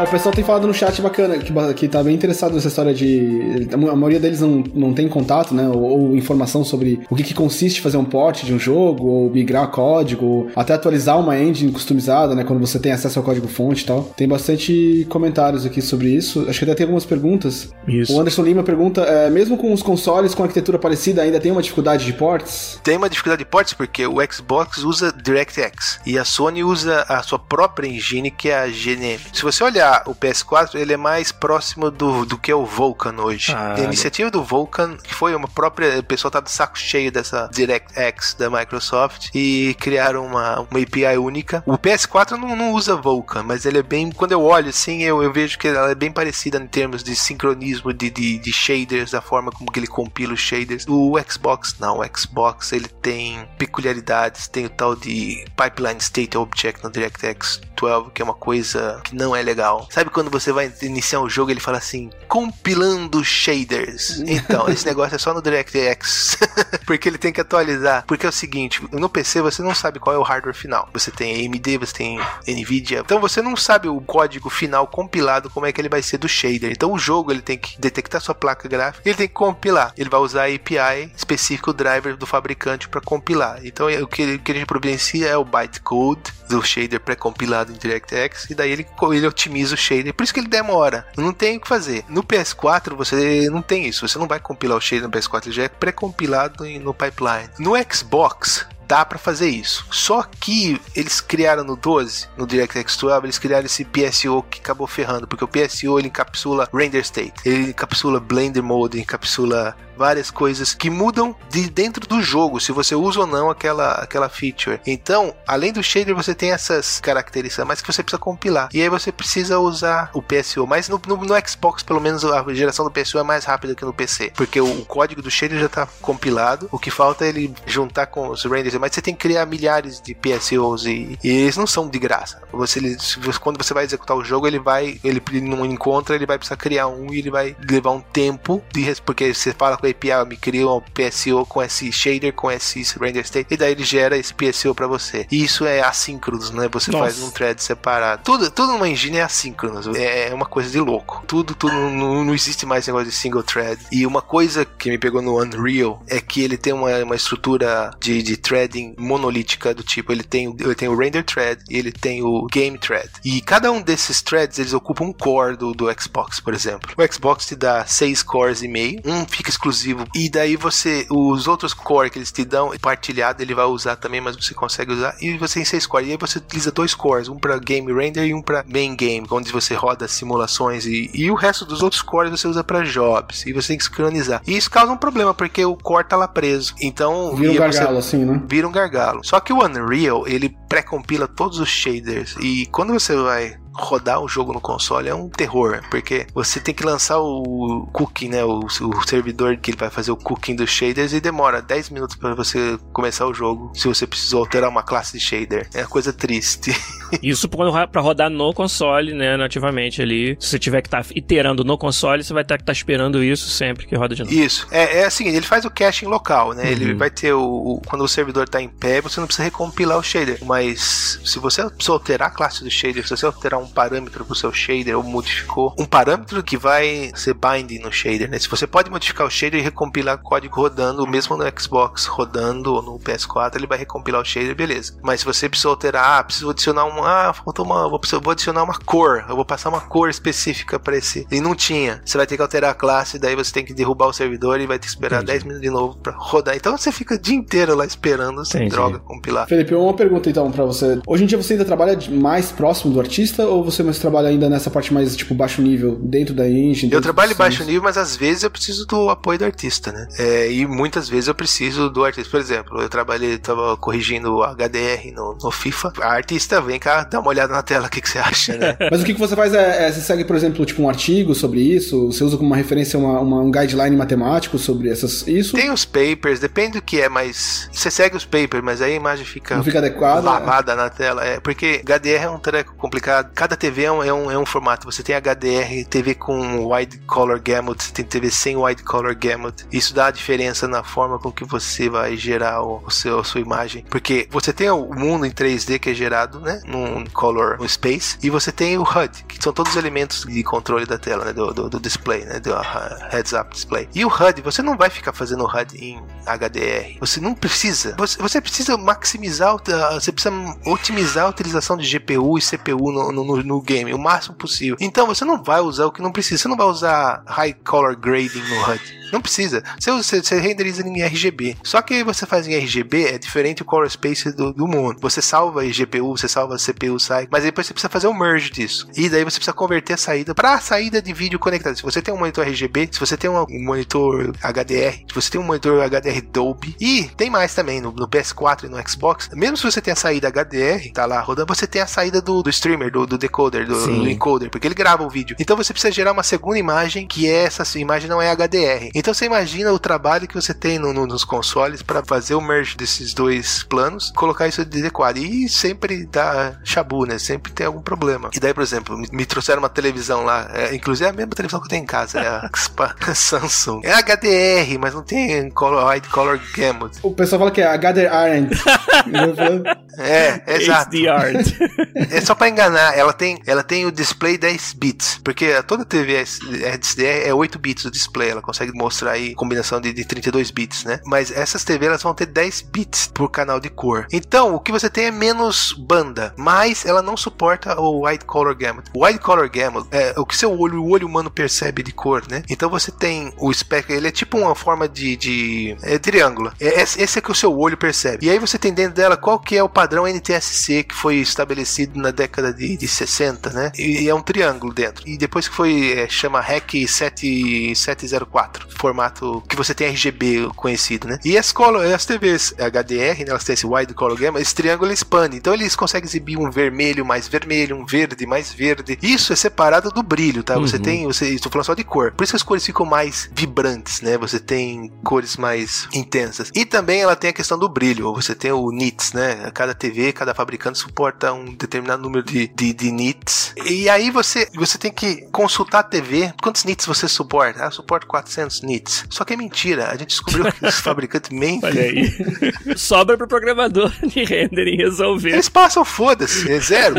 O pessoal tem falado no chat bacana, que, que tá bem interessado nessa história de. A maioria deles não, não tem contato, né? Ou, ou informação sobre o que, que consiste fazer um port de um jogo, ou migrar código, ou até atualizar uma engine customizada, né? Quando você tem acesso ao código-fonte e tal. Tem bastante comentários aqui sobre isso. Acho que até tem algumas perguntas. Isso. O Anderson Lima pergunta: é, mesmo com os consoles com arquitetura parecida, ainda tem uma dificuldade de ports? Tem uma dificuldade de ports porque o Xbox usa DirectX e a Sony usa a sua própria engine que é a GNM. Se você olhar o PS4, ele é mais próximo do, do que é o Vulkan hoje. Ah, a iniciativa do Vulkan, que foi uma própria. O pessoal tá do saco cheio dessa DirectX da Microsoft e criaram uma, uma API única. O PS4 não, não usa Vulkan, mas ele é bem. Quando eu olho assim, eu, eu vejo que ela é bem parecida em termos de sincronismo de, de, de shaders, da forma como que ele compila os shaders. O Xbox não, o Xbox ele tem peculiaridades, tem o tal de Pipeline State Object no DirectX 12, que é uma coisa que não é legal. Sabe quando você vai iniciar um jogo ele fala assim, compilando shaders? Então, esse negócio é só no DirectX, porque ele tem que atualizar. Porque é o seguinte, no PC você não sabe qual é o hardware final. Você tem AMD, você tem Nvidia, então você não sabe o código final compilado como é que ele vai ser do shader. Então o jogo ele tem que detectar sua placa gráfica, e ele tem que compilar. Ele vai usar a API específico driver do fabricante para compilar. Então o que, o que a gente providencia é o bytecode do shader pré-compilado em DirectX e daí ele, ele otimiza o shader. Por isso que ele demora. Não tem o que fazer. No PS4 você não tem isso. Você não vai compilar o shader no PS4, ele já é pré-compilado no pipeline. No Xbox dá pra fazer isso. Só que eles criaram no 12, no DirectX 12, eles criaram esse PSO que acabou ferrando, porque o PSO ele encapsula render state, ele encapsula blender mode, encapsula várias coisas que mudam de dentro do jogo, se você usa ou não aquela, aquela feature. Então, além do shader, você tem essas características, mas que você precisa compilar. E aí você precisa usar o PSO. Mas no, no, no Xbox, pelo menos, a geração do PSO é mais rápida que no PC. Porque o, o código do shader já está compilado. O que falta é ele juntar com os renders. Mas você tem que criar milhares de PSOs e, e eles não são de graça. Você, ele- se você- quando você vai executar o jogo, ele vai, ele não encontra, ele vai precisar criar um e ele vai levar um tempo de porque você fala com a API, "Ah, me cria um PSO com esse shader, com esse render state, e daí ele gera esse PSO para você. E isso é assíncrono, né? Você Nossa. faz num thread separado. Tudo, tudo numa engine é assíncrono. É uma coisa de louco. Tudo, tudo não, não existe mais negócio de single thread. E uma coisa que me pegou no Unreal é que ele tem uma, uma estrutura de, de threading monolítica do tipo, ele tem, o- ele tem o render thread e ele tem o game thread. E cada um desses threads, eles ocupam um core do, do Xbox, por exemplo. O Xbox te dá seis cores e meio, um fica exclusivo e daí você, os outros core que eles te dão, partilhado, ele vai usar também, mas você consegue usar. E você tem seis cores. E aí você utiliza dois cores, um para game render e um para main game, onde você roda simulações e, e o resto dos outros cores você usa para jobs. E você tem que sincronizar. E isso causa um problema, porque o core tá lá preso. Então, Vira um e você- gargalo, assim, né? vira um gargalo. Só que o Unreal, ele pré-compila todos os shaders e quando você vai rodar o jogo no console é um terror, porque você tem que lançar o cookie, né, o, o servidor que ele vai fazer o cooking dos shaders e demora 10 minutos para você começar o jogo, se você precisou alterar uma classe de shader. É uma coisa triste. Isso pra rodar no console, né, nativamente ali. Se você tiver que estar iterando no console, você vai ter que estar esperando isso sempre que roda de novo. Isso. É, é assim, ele faz o caching local, né? Uhum. Ele vai ter o, o- Quando o servidor tá em pé, você não precisa recompilar o shader. Mas se você precisa alterar a classe do shader, se você alterar um parâmetro pro seu shader ou modificou um parâmetro que vai ser binding no shader, né? Se você pode modificar o shader e recompilar o código rodando, mesmo no Xbox rodando ou no PS4, ele vai recompilar o shader, beleza. Mas se você precisa alterar, ah, preciso adicionar uma. Ah, faltou uma. Vou, vou adicionar uma cor. Eu vou passar uma cor específica para esse. E não tinha. Você vai ter que alterar a classe, daí você tem que derrubar o servidor e vai ter que esperar Entendi. 10 minutos de novo pra rodar. Então você fica o dia inteiro lá esperando sem Entendi. droga compilar. Felipe, uma pergunta então pra você. Hoje em dia você ainda trabalha mais próximo do artista ou você mais trabalha ainda nessa parte mais, tipo, baixo nível, dentro da engine? Eu trabalho baixo nível, mas às vezes eu preciso do apoio do artista, né? É, e muitas vezes eu preciso do artista. Por exemplo, eu trabalhei, tava corrigindo HDR no, no FIFA. A artista vem cá, dá uma olhada na tela, o que, que você acha, né? Mas o que, que você faz é, é, você segue, por exemplo, tipo um artigo sobre isso? Você usa como uma referência uma, uma- um guideline matemático sobre essas, isso? Tem os papers, depende do que é, mas você segue os papers, mas aí a imagem fica Não fica adequada? lavada na tela. É, porque HDR é um treco complicado. Cada TV é um, é um, é um formato. Você tem HDR, TV com wide color gamut, você tem TV sem wide color gamut. Isso dá a diferença na forma com que você vai gerar o, o seu, a sua imagem. Porque você tem o mundo em 3D que é gerado, né? Num color space e você tem o HUD, que são todos os elementos de controle da tela, né? Do, do, do display, né? Do uh, heads up display. E o HUD, você não vai ficar fazendo o HUD em HDR. Você não precisa. Você, você precisa maximizar, você precisa otimizar a utilização de GPU e CPU no, no, no, game o máximo possível. Então você não vai usar o que não precisa. Você não vai usar high color grading no HUD. Não precisa. Você, você, você, renderiza em RGB. Só que você faz em RGB é diferente do color space do, do mundo. Você salva em GPU, você salva CPU, sai. Mas depois você precisa fazer o um merge disso. E daí você precisa converter a saída para a saída de vídeo conectada. Se você tem um monitor RGB, se você tem um monitor HDR, se você tem um monitor HDR Dolby e tem mais também no, no PS4 e no Xbox. Mesmo se você tem a saída HDR, tá lá rodando, você tem a saída do, do streamer, do, do decoder, do, do, encoder, porque ele grava o vídeo. Então você precisa gerar uma segunda imagem que é essa imagem não é HDR. Então você imagina o trabalho que você tem no, no, nos consoles para fazer o merge desses dois planos, colocar isso de adequado. E sempre dá chabu, né? Sempre tem algum problema. E daí, por exemplo, me, me trouxeram uma televisão lá, é, inclusive é a mesma televisão que eu tenho em casa, é a Samsung. É HDR, mas não tem color, wide color gamut. O pessoal fala que é HDR Aren't. é, exato. é só para enganar. Ela tem, ela tem o display 10 bits, porque toda TV HDR é 8 bits o display. Ela consegue mostrar aí combinação de, de 32 bits, né? Mas essas TV elas vão ter 10 bits por canal de cor. Então, o que você tem é menos banda, mas ela não suporta o Wide Color Gamut. O Wide Color Gamut é o que seu olho, o olho humano percebe de cor, né? Então você tem o espectro, ele é tipo uma forma de, de é, triângulo. É, esse é que o seu olho percebe. E aí você tem dentro dela qual que é o padrão NTSC que foi estabelecido na década de, de 60, né? E é um triângulo dentro. E depois que foi, é, chama REC 7704, formato que você tem RGB conhecido, né? E as, color, as TVs HDR, né, elas têm esse wide color gamma, esse triângulo expande. Então eles conseguem exibir um vermelho mais vermelho, um verde mais verde. Isso é separado do brilho, tá? Uhum. Você tem, você, estou falando só de cor. Por isso as cores ficam mais vibrantes, né? Você tem cores mais intensas. E também ela tem a questão do brilho. Você tem o nits, né? Cada TV, cada fabricante suporta um determinado número de, de, de nits. E aí você, você tem que consultar a TV. Quantos nits você suporta? Ah, suporta 400 nits. Só que é mentira. A gente descobriu que os fabricantes mentem. Olha aí. Sobra pro programador de rendering resolver. Eles passam, foda-se, é zero.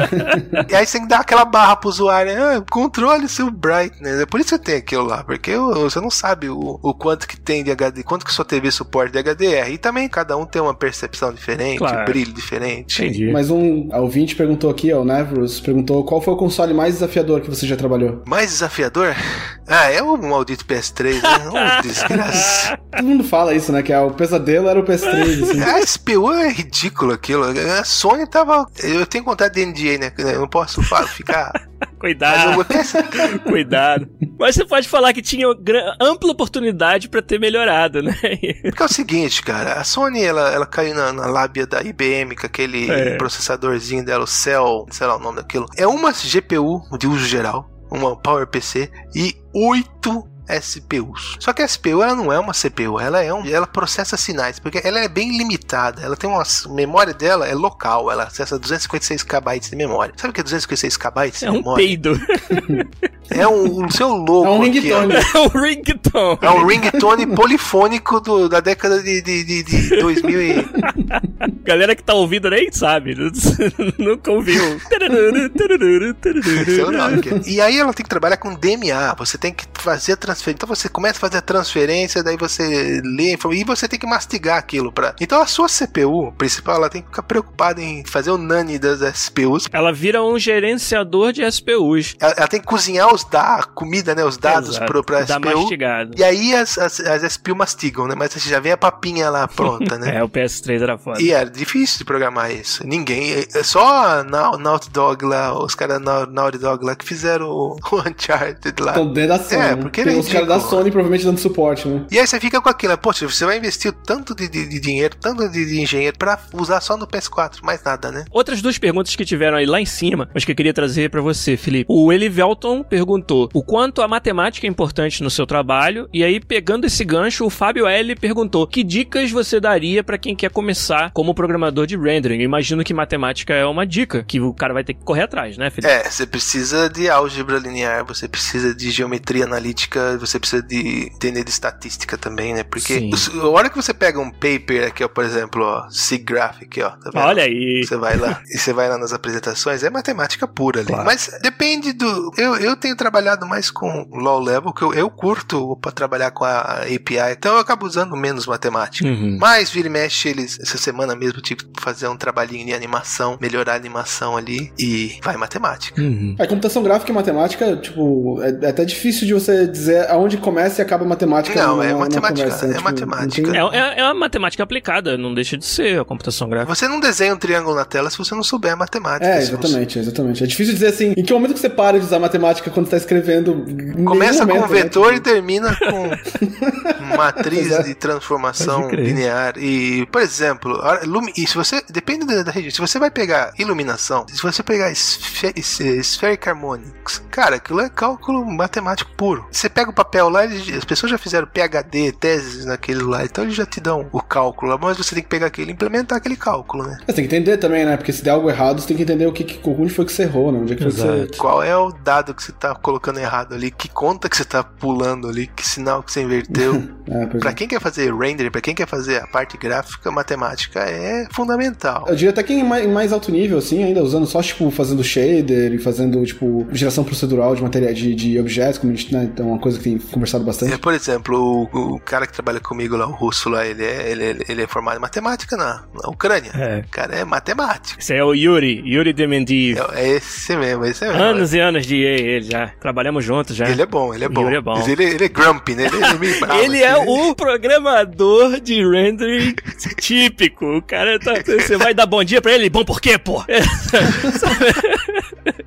e aí você tem que dar aquela barra pro usuário. Ah, controle seu brightness. É por isso que tem aquilo lá. Porque você não sabe o, o quanto que tem de HD, quanto que sua TV suporta de HDR. E também cada um tem uma percepção diferente, claro. brilho diferente. Entendi. Mas um ouvinte perguntou aqui, ó, o Nevrus, perguntou qual foi o console mais desafiador que você já trabalhou? Mais desafiador? Ah, é o maldito PS3, né? Desgraça. Todo mundo fala isso, né? Que é, o pesadelo era o PS3. Assim. A SPU é ridículo aquilo. A Sony tava. Eu tenho contato de NDA, né? Eu não posso ficar. Cuidado. Cuidado. Mas você pode falar que tinha ampla oportunidade para ter melhorado, né? Porque é o seguinte, cara, a Sony ela, ela caiu na, na lábia da IBM com aquele é. processadorzinho dela, o Cell, sei lá o nome daquilo. É uma GPU de uso geral, uma PowerPC e oito SPUs. Só que a SPU ela não é uma CPU, ela é um, ela processa sinais, porque ela é bem limitada. Ela tem uma memória dela é local, ela acessa 256 KB de memória. Sabe o que é 256 KB de é memória? Um peido. É um, o seu logo. É um ringtone. É um ringtone. É um ringtone polifônico do, da década de, de, de, de 2000 e... Galera que tá ouvindo nem sabe, nunca ouviu. e aí ela tem que trabalhar com DMA, você tem que fazer a transferência. Então você começa a fazer a transferência, daí você lê e você tem que mastigar aquilo para. Então a sua CPU principal, ela tem que ficar preocupada em fazer o nani das SPUs. Ela vira um gerenciador de SPUs. Ela, ela tem que cozinhar os da comida, né, os dados para pra SPU. Mastigado. E aí as, as, as SPU mastigam, né? Mas já vem a papinha lá pronta, né? é, o PS3 era foda. E era difícil de programar isso. Ninguém, é só na Naughty Dog lá, os caras da Naughty Dog lá que fizeram o, o Uncharted lá. Sony. É, porque Tem os caras da Sony provavelmente dando suporte, né? E aí você fica com aquilo, poxa, você vai investir tanto de, de, de dinheiro, tanto de, de engenheiro para usar só no PS4, mais nada, né? Outras duas perguntas que tiveram aí lá em cima, mas que eu queria trazer para você, Felipe. O Elivelton perguntou o quanto a matemática é importante no seu trabalho, e aí pegando esse gancho, o Fábio L perguntou que dicas você daria para quem quer começar como programador de rendering. Eu imagino que matemática é uma dica que o cara vai ter que correr atrás, né, Felipe? É, você precisa de álgebra linear, você precisa de geometria analítica precisa, você precisa de entender de estatística também, né? Porque Sim. a hora que você pega um paper aqui, ó, por exemplo, ó, SIGGRAPH, ó, tá vendo? Olha aí. Você vai lá e você vai lá nas apresentações, é matemática pura ali. Claro. Mas depende do. Eu, eu tenho trabalhado mais com low level, que eu, eu curto pra trabalhar com a API, então eu acabo usando menos matemática. Uhum. Mas vira e mexe, eles. Essa semana mesmo tive que fazer um trabalhinho de animação, melhorar a animação ali e vai matemática. Uhum. A computação gráfica e matemática, tipo, é, é até difícil de você dizer aonde começa e acaba a matemática. Não, numa- é matemática, conversa, é tipo, matemática. tem- É, é, é uma matemática aplicada, não deixa de ser a computação gráfica. Você não desenha um triângulo na tela se você não souber matemática. É, Se você- exatamente, exatamente. É difícil dizer assim, em que momento que você para de usar matemática quando você tá escrevendo? Começa nenhum com momento, né? vetor e Tipo, termina com matriz de transformação linear. E, por exemplo, a e se você. Depende da, região. Se você vai pegar iluminação, se você pegar esfe, Spheric Harmonics, cara, aquilo é cálculo matemático puro. Você pega o papel lá, eles- as pessoas já fizeram PHD, teses naquele lá, então eles já te dão o cálculo, mas você tem que pegar aquele e implementar aquele cálculo, né? Você tem que entender também, né? Porque se der algo errado, você tem que entender o que, que onde foi que você errou, né? Onde é que Exato. Qual é o dado que você tá colocando errado ali? Que conta que você tá pulando ali? Que sinal que você inverteu? você. É, pois Pra é. quem quer fazer render, pra quem quer fazer a parte gráfica, matemática é fundamental. Eu diria até que em mais, alto nível, assim, ainda usando só, tipo, fazendo shader e fazendo, tipo, geração procedural de matéria de, de objetos, como a gente, né? Então é uma coisa que tem conversado bastante. É, por exemplo, o, o cara que trabalha comigo lá, o russo lá, ele é, ele, ele é formado em matemática na, na Ucrânia. É. O cara é matemático. Esse é o Yuri, Yuri Demendiv. É, é esse mesmo, esse mesmo. Anos e anos de EA, ele já. Trabalhamos juntos já. Ele é bom, ele é bom. Yuri é bom. Mas ele, ele é grumpy, né? Ele, ele é meio bravo. Ele é assim, o programador de rendering típico. O cara tá. Você vai dar bom dia pra ele? Bom por quê, pô?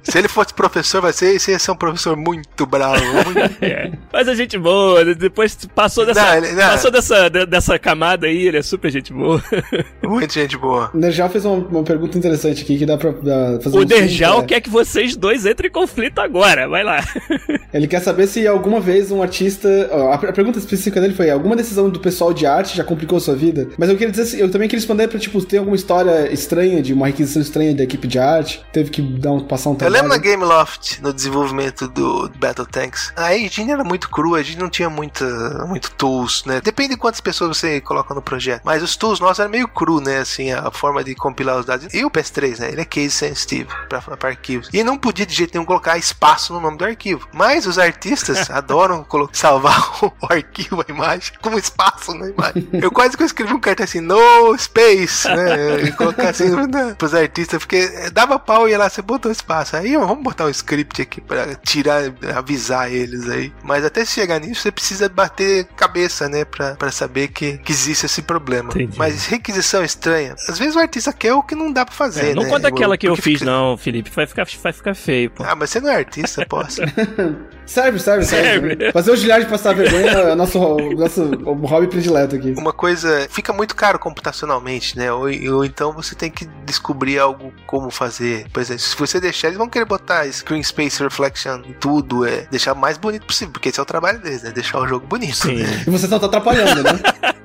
Se ele fosse professor, vai ser, esse ia ser um professor muito bravo. Muito... É. Mas a gente boa, depois passou dessa, Não, ele- não. passou dessa, de- dessa camada aí, ele é super gente boa. Muita gente boa. O Nerjal fez uma, uma pergunta interessante aqui que dá pra dá- fazer O um Derjal zoom, é. quer que vocês dois entrem em conflito agora, vai lá. Ele quer saber se alguma vez um artista. A a pergunta específica dele foi: alguma decisão do pessoal de arte já complicou sua vida? Mas eu queria dizer assim, eu também queria responder pra, tipo, tem alguma história estranha, de uma requisição estranha da equipe de arte? Teve que dar um, passar um Eu lembro na Gameloft, no desenvolvimento do Battle Tanks, a engine era muito crua, a gente não tinha muita, muito tools, né? Depende de quantas pessoas você coloca no projeto. Mas os tools nossos eram meio cru, né? Assim, a forma de compilar os dados. E o PS3, né? Ele é case sensitive pra, pra arquivos. E não podia de jeito nenhum colocar espaço no nome do arquivo. Mas os artistas adoram salvar o, o arquivo, a imagem, com espaço na imagem. Eu quase que eu escrevi um cartão assim, no space, né? E colocar assim né, pros artistas, porque dava pau e ia lá, você botou espaço. Aí vamos botar um script aqui pra tirar, avisar eles aí. Mas até chegar nisso, você precisa bater cabeça, né? Pra, pra saber que, que existe esse problema. Entendi. Mas requisição estranha. Às vezes o artista quer o que não dá pra fazer. É, não né? conta aquela que eu fiz, fica- não, Felipe. Vai ficar, vai ficar feio, pô. Ah, mas você não é artista, posso. Serve, serve, serve. Serve. Fazer o Giliard passar vergonha é o nosso, nosso hobby predileto aqui. uma coisa fica muito caro computacionalmente, né? Ou, ou então você tem que descobrir algo como fazer. Por exemplo, se você deixar, eles vão querer botar screen space reflection em tudo, é deixar o mais bonito possível, porque esse é o trabalho deles, né? Deixar o jogo bonito. Sim. Né? E você só tá atrapalhando, né?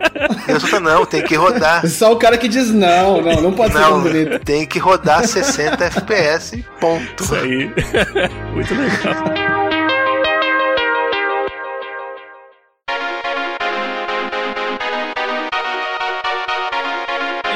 Eu só não, tem que rodar. Só o cara que diz não, não, não pode ser tão Não, bonito. tem que rodar 60 FPS, ponto. Isso aí. Muito legal.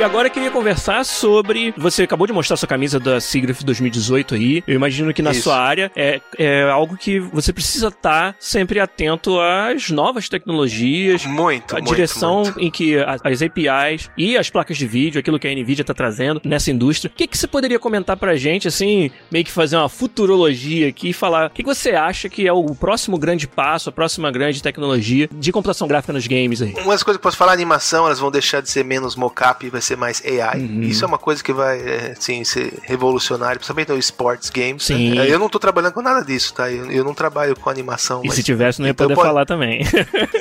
E agora eu queria conversar sobre. Você acabou de mostrar sua camisa da Sigrif 2018 aí. Eu imagino que na Isso. sua área é, é algo que você precisa estar sempre atento às novas tecnologias, Muito, a muito, direção muito. em que as APIs e as placas de vídeo, aquilo que a Nvidia está trazendo nessa indústria. O que, que você poderia comentar pra gente, assim, meio que fazer uma futurologia aqui e falar o que, que você acha que é o próximo grande passo, a próxima grande tecnologia de computação gráfica nos games aí? Uma das coisas que eu posso falar, animação, elas vão deixar de ser menos mocap e vai ser mais AI. Uhum. Isso é uma coisa que vai, é, assim, ser revolucionário, principalmente no sports games. Sim. né? Eu não tô trabalhando com nada disso, tá? Eu, eu não trabalho com animação. E mas- se tivesse, não ia então poder pode- falar também.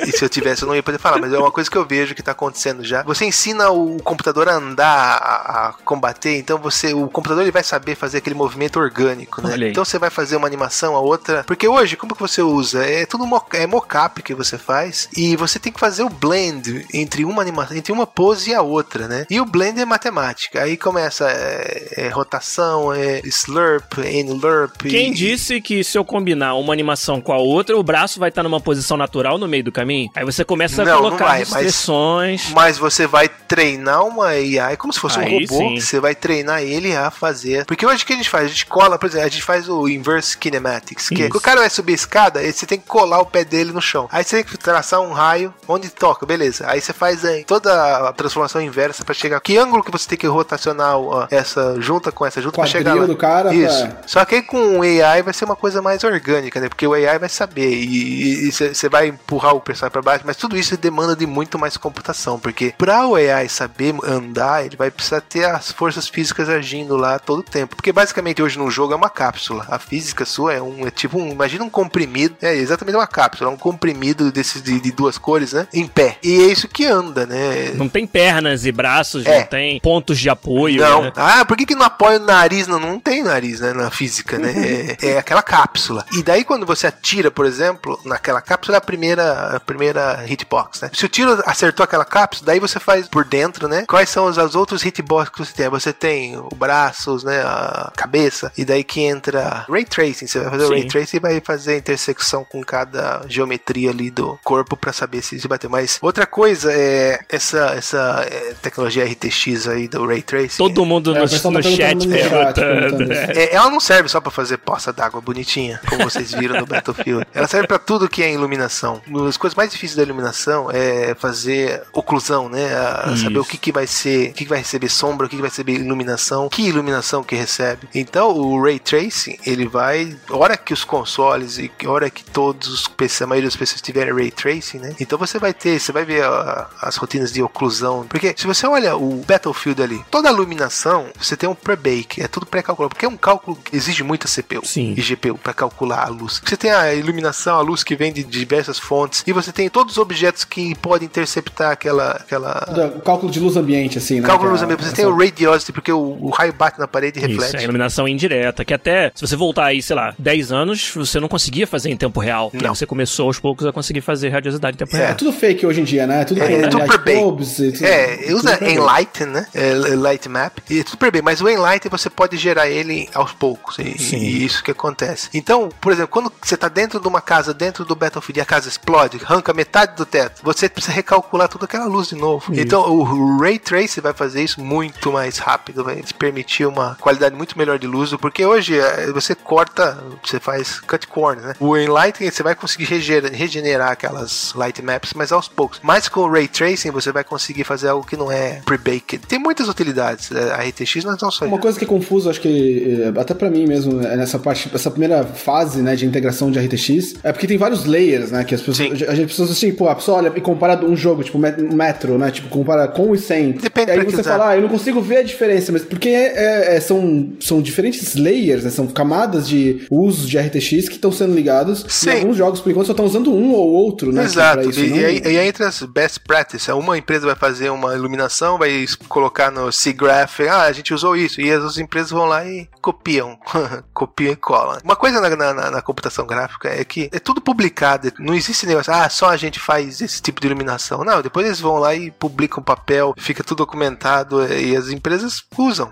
E se eu tivesse, eu não ia poder falar, mas é uma coisa que eu vejo que tá acontecendo já. Você ensina o computador a andar, a, a combater, então você, o computador ele vai saber fazer aquele movimento orgânico, né? Então você vai fazer uma animação, a outra. Porque hoje, como que você usa? É tudo mo é mocap que você faz e você tem que fazer o blend entre uma animação, entre uma pose e a outra, né? E o blend é matemática. Aí começa é, é rotação, é slurp, n-lurp. Quem e... disse que se eu combinar uma animação com a outra, o braço vai estar numa posição natural no meio do caminho? Aí você começa a Não, não colocar vai, mas- restrições. Mas você vai treinar uma AI como se fosse um Aí robô. sim. Você vai treinar ele a fazer. Porque hoje o que a gente faz? A gente cola, por exemplo, a gente faz o inverse kinematics. Que é, Isso. o cara vai subir a escada, você tem que colar o pé dele no chão. Aí você tem que traçar um raio onde toca, beleza. Aí você faz aí toda a transformação inversa pra chegar. Que ângulo que você tem que rotacionar ó, essa junta com essa junta pra Quadril chegar lá. do cara Isso. pra- Só que aí com o AI vai ser uma coisa mais orgânica, né? Porque o AI vai saber e você vai empurrar o personagem pra baixo, mas tudo isso demanda de muito mais computação, porque pra o AI saber andar, ele vai precisar ter as forças físicas agindo lá todo o tempo. Porque basicamente hoje no jogo é uma cápsula. A física sua é um é tipo um, imagina um comprimido, é exatamente uma cápsula, um comprimido desses de, de duas cores, né? Em pé. E é isso que anda, né? Não tem pernas e braços, É. não tem pontos de apoio. Não. né? Ah, por que, que não apoia o nariz? Não, não tem nariz, né? Na física, né? É, é aquela cápsula. E daí, quando você atira, por exemplo, naquela cápsula, é a primeira, a primeira hitbox, né? Se o tiro acertou aquela cápsula, daí você faz por dentro, né? Quais são os, os outros hitbox que você tem? Você tem o braços, né? A cabeça. E daí que entra Ray Tracing. Você vai fazer o Sim. Ray Tracing e vai fazer a intersecção com cada geometria ali do corpo pra saber se se bater. Mas outra coisa é essa, essa é, tecnologia RTX aí do Ray Tracing. Todo mundo É, no, no tá chat perguntando no chat, perguntando. é. isso. Ela não serve só pra fazer poça d'água bonitinha, como vocês viram no Battlefield. Ela serve pra tudo que é iluminação. Uma das coisas mais difíceis da iluminação é fazer oclusão, né? A- saber o que, que vai ser, o que, que vai receber sombra, o que, que vai receber iluminação, que iluminação que recebe. Então o Ray Tracing, ele vai, hora que os consoles e hora que todos os PC, a maioria dos PCs tiverem Ray Tracing, né? Então você vai ter, você vai ver a- as rotinas de oclusão. Porque se você olha o Battlefield ali, toda a iluminação, você tem um pre-bake, é tudo pré-calculado, porque é um cálculo que exige muita CPU Sim. e GPU para calcular a luz. Você tem a iluminação, a luz que vem de diversas fontes, e você tem todos os objetos que podem interceptar aquela. aquela Da- Cálculo de luz ambiente, assim, né? cálculo Que luz é- ambiente. Você essa- tem o radiosity, porque o, o raio bate na parede e Isso, reflete. é a iluminação indireta, que até, se você voltar aí, sei lá, 10 anos, você não conseguia fazer em tempo real. Porque Não. você começou aos poucos a conseguir fazer radiosidade em tempo É real. tudo fake hoje em dia, né? Tudo É, é tudo light per bake. probes e tudo- É, usa Enlighten, né? É, Light Map. E é tudo per bem, mas o Enlighten você pode gerar ele aos poucos. E, Sim. e isso que acontece. Então, por exemplo, quando você tá dentro de uma casa, dentro do Battlefield, e a casa explode, arranca metade do teto, você precisa recalcular toda aquela luz de novo. Então, o Ray Trace vai fazer isso muito mais rápido, vai te permitir uma qualidade muito melhor de luz, porque hoje é, você corta, você faz cut corner, né? O Enlighten você vai conseguir regenerar, regenerar aquelas light maps, mas aos poucos. Mas com o Ray Tracing você vai conseguir fazer algo que não é pre-baked. Tem muitas utilidades. é, A RTX não é tão só Uma coisa que é confuso, acho que eh, até pra mim mesmo, é nessa parte, essa primeira fase, né, de integração de RTX, é porque tem vários layers, né, que as pessoas, Sim. a gente pessoas assim, pô, a pessoa olha e compara um jogo, tipo Met- Metro, né, tipo, compara com e sem. Depende e aí você fala, ah, eu não consigo ver a diferença, mas porque é- é- são, são diferentes layers, né, são camadas de uso de RTX que estão sendo ligados. Sim. E alguns jogos, por enquanto, só estão usando um ou outro, né, Exato, pra isso, e, não- e aí, e aí entra as best practices. Uma empresa vai fazer uma iluminação, vai colocar no SIGGRAPH, ah, a gente usou isso, e as empresas vão lá e copiam, copiam e colam. Uma coisa na, na- na- computação gráfica é que é tudo publicado, não existe negócio, ah, só a gente faz esse tipo de iluminação. Não, depois eles vão lá e publicam papel, fica tudo documentado e as empresas usam.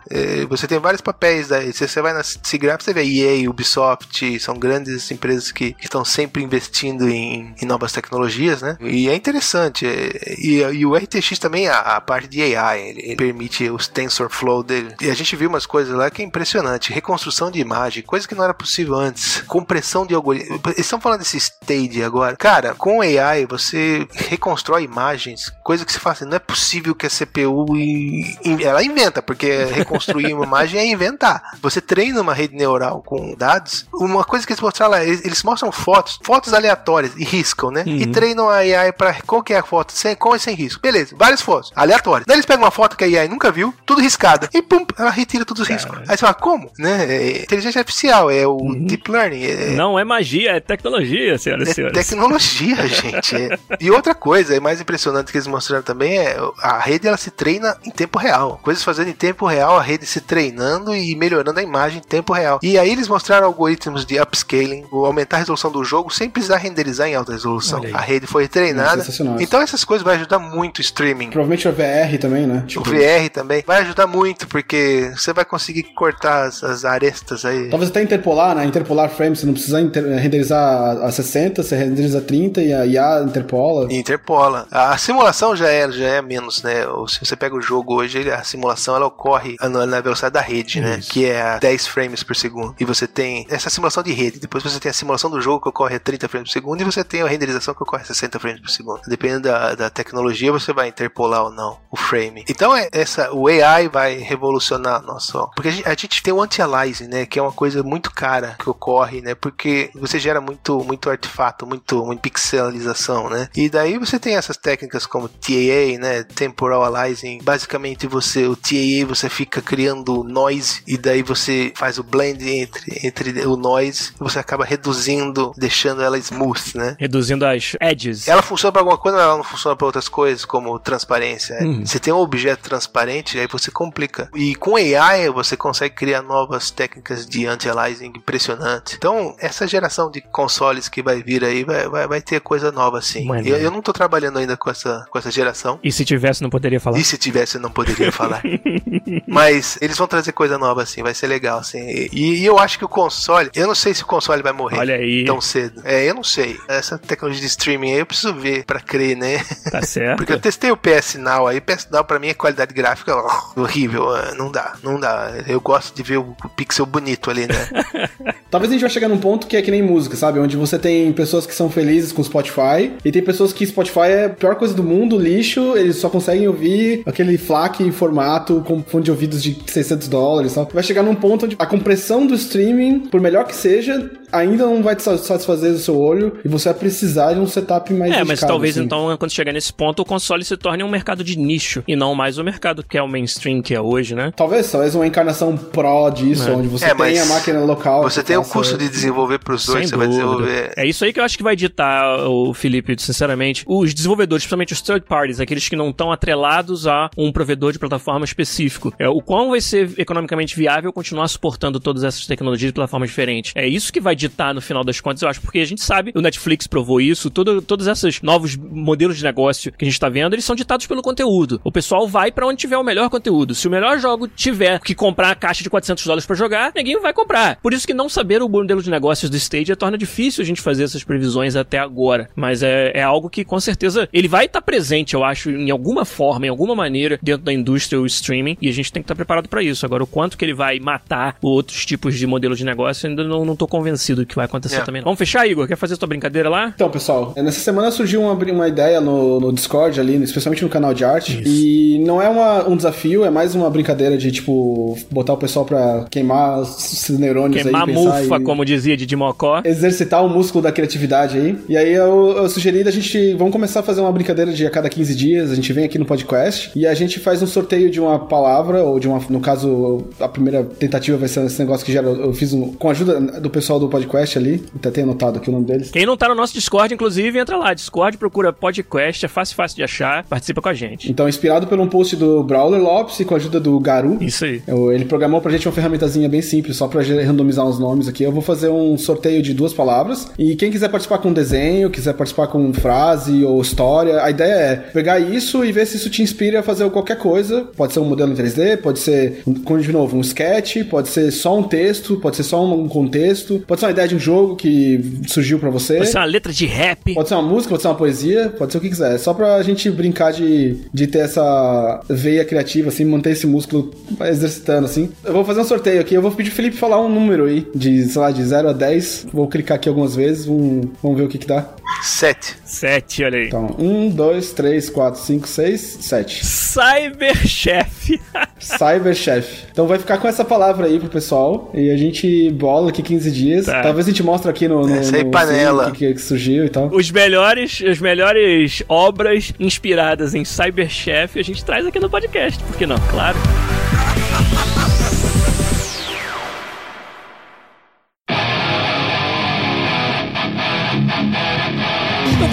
Você tem vários papéis daí, você vai na SIGGRAPH, você vê EA, Ubisoft, são grandes empresas que estão sempre investindo em, em novas tecnologias, né? E é interessante. E, e o RTX também, a, a parte de AI, ele, ele permite os TensorFlow dele. E a gente viu umas coisas lá que é impressionante. Reconstrução de imagem, coisa que não era possível antes. Compressão de algoritmo. Eles estão falando desse stage agora. Cara, com AI você reconstrói imagens, coisa que se fala assim, não é possível que a CPU e- ela inventa, porque reconstruir uma imagem é inventar. Você treina uma rede neural com dados. Uma coisa que eles mostraram lá, eles, eles mostram fotos, fotos aleatórias e riscam, né? E treinam a AI para qual que é a foto, sem, com e sem risco. Beleza, várias fotos, aleatórias. Daí eles pegam uma foto que a AI nunca viu, tudo riscada, e pum, ela retira todos os riscos. Aí você fala, como? né? É inteligência artificial, é o Uhum. deep learning. É, Não é magia, é tecnologia, senhoras e é senhores. tecnologia, gente. é. E outra coisa, é mais impressionante que eles mostraram também é a rede ela se treina em tempo real. Coisas fazendo em tempo real, a rede se treinando e melhorando a imagem em tempo real. E aí eles mostraram algoritmos de upscaling, aumentar a resolução do jogo sem precisar renderizar em alta resolução. A rede foi treinada. Então essas coisas vai ajudar muito o streaming. Provavelmente o VR também, né? O VR também vai ajudar muito, porque você vai conseguir cortar as, as arestas aí. Talvez até interpolar, né? Interpolar frames, você não precisa inter- renderizar a 60, você renderiza a 30 e a IA interpola. Interpola. A simulação já é, já é menos, né? Ou Se você pega o jogo hoje, a simulação ela ocorre na na velocidade da rede, né? Que é a 10 frames por segundo. E você tem essa simulação de rede. Depois você tem a simulação do jogo que ocorre a 30 frames por segundo. E você tem a renderização que ocorre a 60 frames por segundo. Dependendo da, da tecnologia, você vai interpolar ou não o frame. Então, é, essa, o AI vai revolucionar nosso. Porque a gente, a gente tem o anti-aliasing, né? Que é uma coisa muito cara que ocorre, né? Porque você gera muito, muito artefato, muito, muito pixelização, né? E daí você tem essas técnicas como TAA, né? Temporal Aliasing. Basicamente, você, o TAA, você fica criando noise e daí você faz o blend entre, entre o noise e você acaba reduzindo, deixando ela smooth, né? Reduzindo as edges. Ela funciona para alguma coisa, mas ela não funciona para outras coisas, como transparência. Uhum. Você tem um objeto transparente, aí você complica. E com AI você consegue criar novas técnicas de anti-aliasing impressionantes. Então, essa geração de consoles que vai vir aí vai, vai, vai ter coisa nova assim. Maneiro. Eu, eu não tô trabalhando ainda com essa, com essa geração. E se tivesse, não poderia falar. E se tivesse, eu não poderia falar. Mas eles vão trazer coisa nova assim, vai ser legal assim. E, e eu acho que o console, eu não sei se o console vai morrer Olha aí. tão cedo. É, eu não sei. Essa tecnologia de streaming aí eu preciso ver pra crer, né? Tá certo. Porque eu testei o PS Now aí, PS Now pra mim é qualidade gráfica ó, horrível, não dá, não dá. Eu gosto de ver o pixel bonito ali, né? Talvez a gente vai chegar num ponto que é que nem música, sabe? Onde você tem pessoas que são felizes com Spotify e tem pessoas que Spotify é a pior coisa do mundo, lixo, eles só conseguem ouvir aquele FLAC em formato com fone de ouvidos de 600 dólares. Sabe? Vai chegar num ponto onde a compressão do streaming, por melhor que seja, ainda não vai te sa- satisfazer o seu olho e você vai precisar de um setup mais É, mas dedicado, talvez assim. então, quando chegar nesse ponto, o console se torne um mercado de nicho e não mais o mercado que é o mainstream que é hoje, né? Talvez, talvez uma encarnação pro disso, É. onde você É, tem mas a máquina local. Você tem o custo de desenvolver pros dois, Sem você vai dúvida. desenvolver. É isso aí que eu acho que vai ditar, o Felipe, sinceramente. Os desenvolvedores, principalmente os third parties, aqueles que não estão atrelados a um provedor de plataforma específico. É, o quão vai ser economicamente viável continuar suportando todas essas tecnologias de plataformas diferentes. É isso que vai ditar no final das contas, eu acho, porque a gente sabe, o Netflix provou isso, todo, todos esses novos modelos de negócio que a gente tá vendo, eles são ditados pelo conteúdo. O pessoal vai pra onde tiver o melhor conteúdo. Se o melhor jogo tiver que comprar a caixa de 400 dólares pra jogar, ninguém vai comprar. Por isso que não saber o modelo de negócios do Stadia torna difícil a gente fazer essas previsões até agora. Mas é, é algo que com certeza ele vai estar presente, eu acho, em alguma forma, em alguma maneira, dentro da indústria o streaming, e a gente tem que estar preparado pra isso. Agora, o quanto que ele vai matar outros tipos de modelos de negócio, ainda não, não tô convencido que vai acontecer É. também. não. Vamos fechar, Igor? Quer fazer sua brincadeira lá? Então, pessoal, nessa semana surgiu uma, uma ideia no, no Discord ali, especialmente no canal de arte. E não é uma- um desafio, é mais uma brincadeira de, tipo, botar o pessoal pra queimar os neurônios Queimar aí, pensar mufa, e como dizia Didi Mocó. exercitar o músculo da criatividade aí. E aí eu, eu sugeri da gente, vamos começar a fazer uma brincadeira de a cada 15 dias, a gente vem aqui no podcast e a gente faz um sorteio de uma palavra, ou de uma, no caso, a primeira tentativa vai ser esse negócio que gera, eu fiz um, com a ajuda do pessoal do podcast ali, até tenho anotado aqui o nome deles. Quem não tá no nosso Discord, inclusive, entra lá. Discord, procura podcast, é fácil, fácil de achar. Participa com a gente. Então, inspirado por um post do Brawler Lopes e com a ajuda do Garu. Isso aí. Eu- Ele programou pra gente uma ferramentazinha bem simples, só pra randomizar os nomes aqui. Eu vou fazer um sorteio de duas palavras. E quem quiser participar com desenho, quiser participar com frase ou história, a ideia é pegar isso e ver se isso te inspira a fazer qualquer coisa. Pode ser um modelo em 3D, pode ser, um- como de novo, um sketch, pode ser só um texto, pode ser só um contexto, pode ser uma ideia de um jogo que surgiu pra você. Pode ser uma letra de rap. Pode ser uma música, pode ser uma poesia, pode ser o que quiser. É só pra gente brincar de, de ter essa veia criativa, assim, manter esse músculo exercitando, assim. Eu vou fazer um sorteio aqui, eu vou pedir pro Felipe falar um número aí, de, sei lá, de 0 a 10. Vou clicar aqui algumas vezes, vamos, vamos ver o que que dá. Sete. Sete, olha aí. Então, 1, 2, 3, 4, 5, 6, 7. Cyberchef. Cyberchef. Então vai ficar com essa palavra aí pro pessoal. E a gente bola aqui 15 dias. Tá. Talvez a gente mostre aqui no. no Essa aí, no- panela. O que, que surgiu e tal. Os melhores, as melhores obras inspiradas em Cyberchef a gente traz aqui no podcast. Por que não? Claro.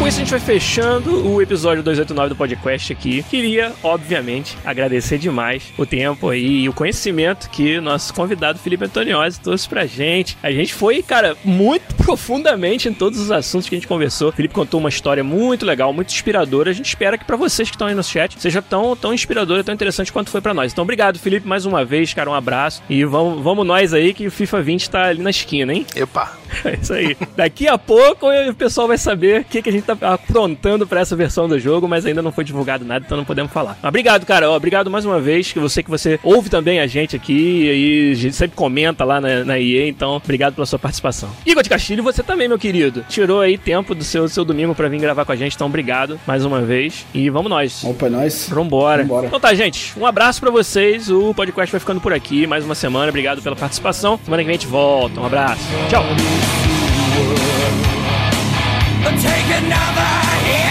Com isso a gente vai fechando o episódio 289 do podcast aqui. Queria, obviamente, agradecer demais o tempo aí e o conhecimento que nosso convidado Felipe Antoniozzi trouxe pra gente. A gente foi, cara, muito profundamente em todos os assuntos que a gente conversou. O Felipe contou uma história muito legal, muito inspiradora. A gente espera que para vocês que estão aí no chat seja tão, tão inspiradora, tão interessante quanto foi para nós. Então, obrigado, Felipe, mais uma vez, cara, um abraço. E vamos, vamos nós aí que o FIFA 20 tá ali na esquina, hein? Epa! É isso aí. Daqui a pouco o pessoal vai saber o que, que a gente tá aprontando para essa versão do jogo, mas ainda não foi divulgado nada, então não podemos falar. Mas obrigado, cara. Obrigado mais uma vez. Que você que você ouve também a gente aqui e sempre comenta lá na, na então obrigado pela sua participação. Igor de Castilho, você também, meu querido. Tirou aí tempo do seu, seu domingo para vir gravar com a gente, então obrigado mais uma vez. E vamos nós. Opa, é nós. Vambora. Vambora. Então tá, gente. Um abraço para vocês. O podcast vai ficando por aqui. Mais uma semana. Obrigado pela participação. Semana que vem a gente volta. Um abraço. Tchau. Take another hit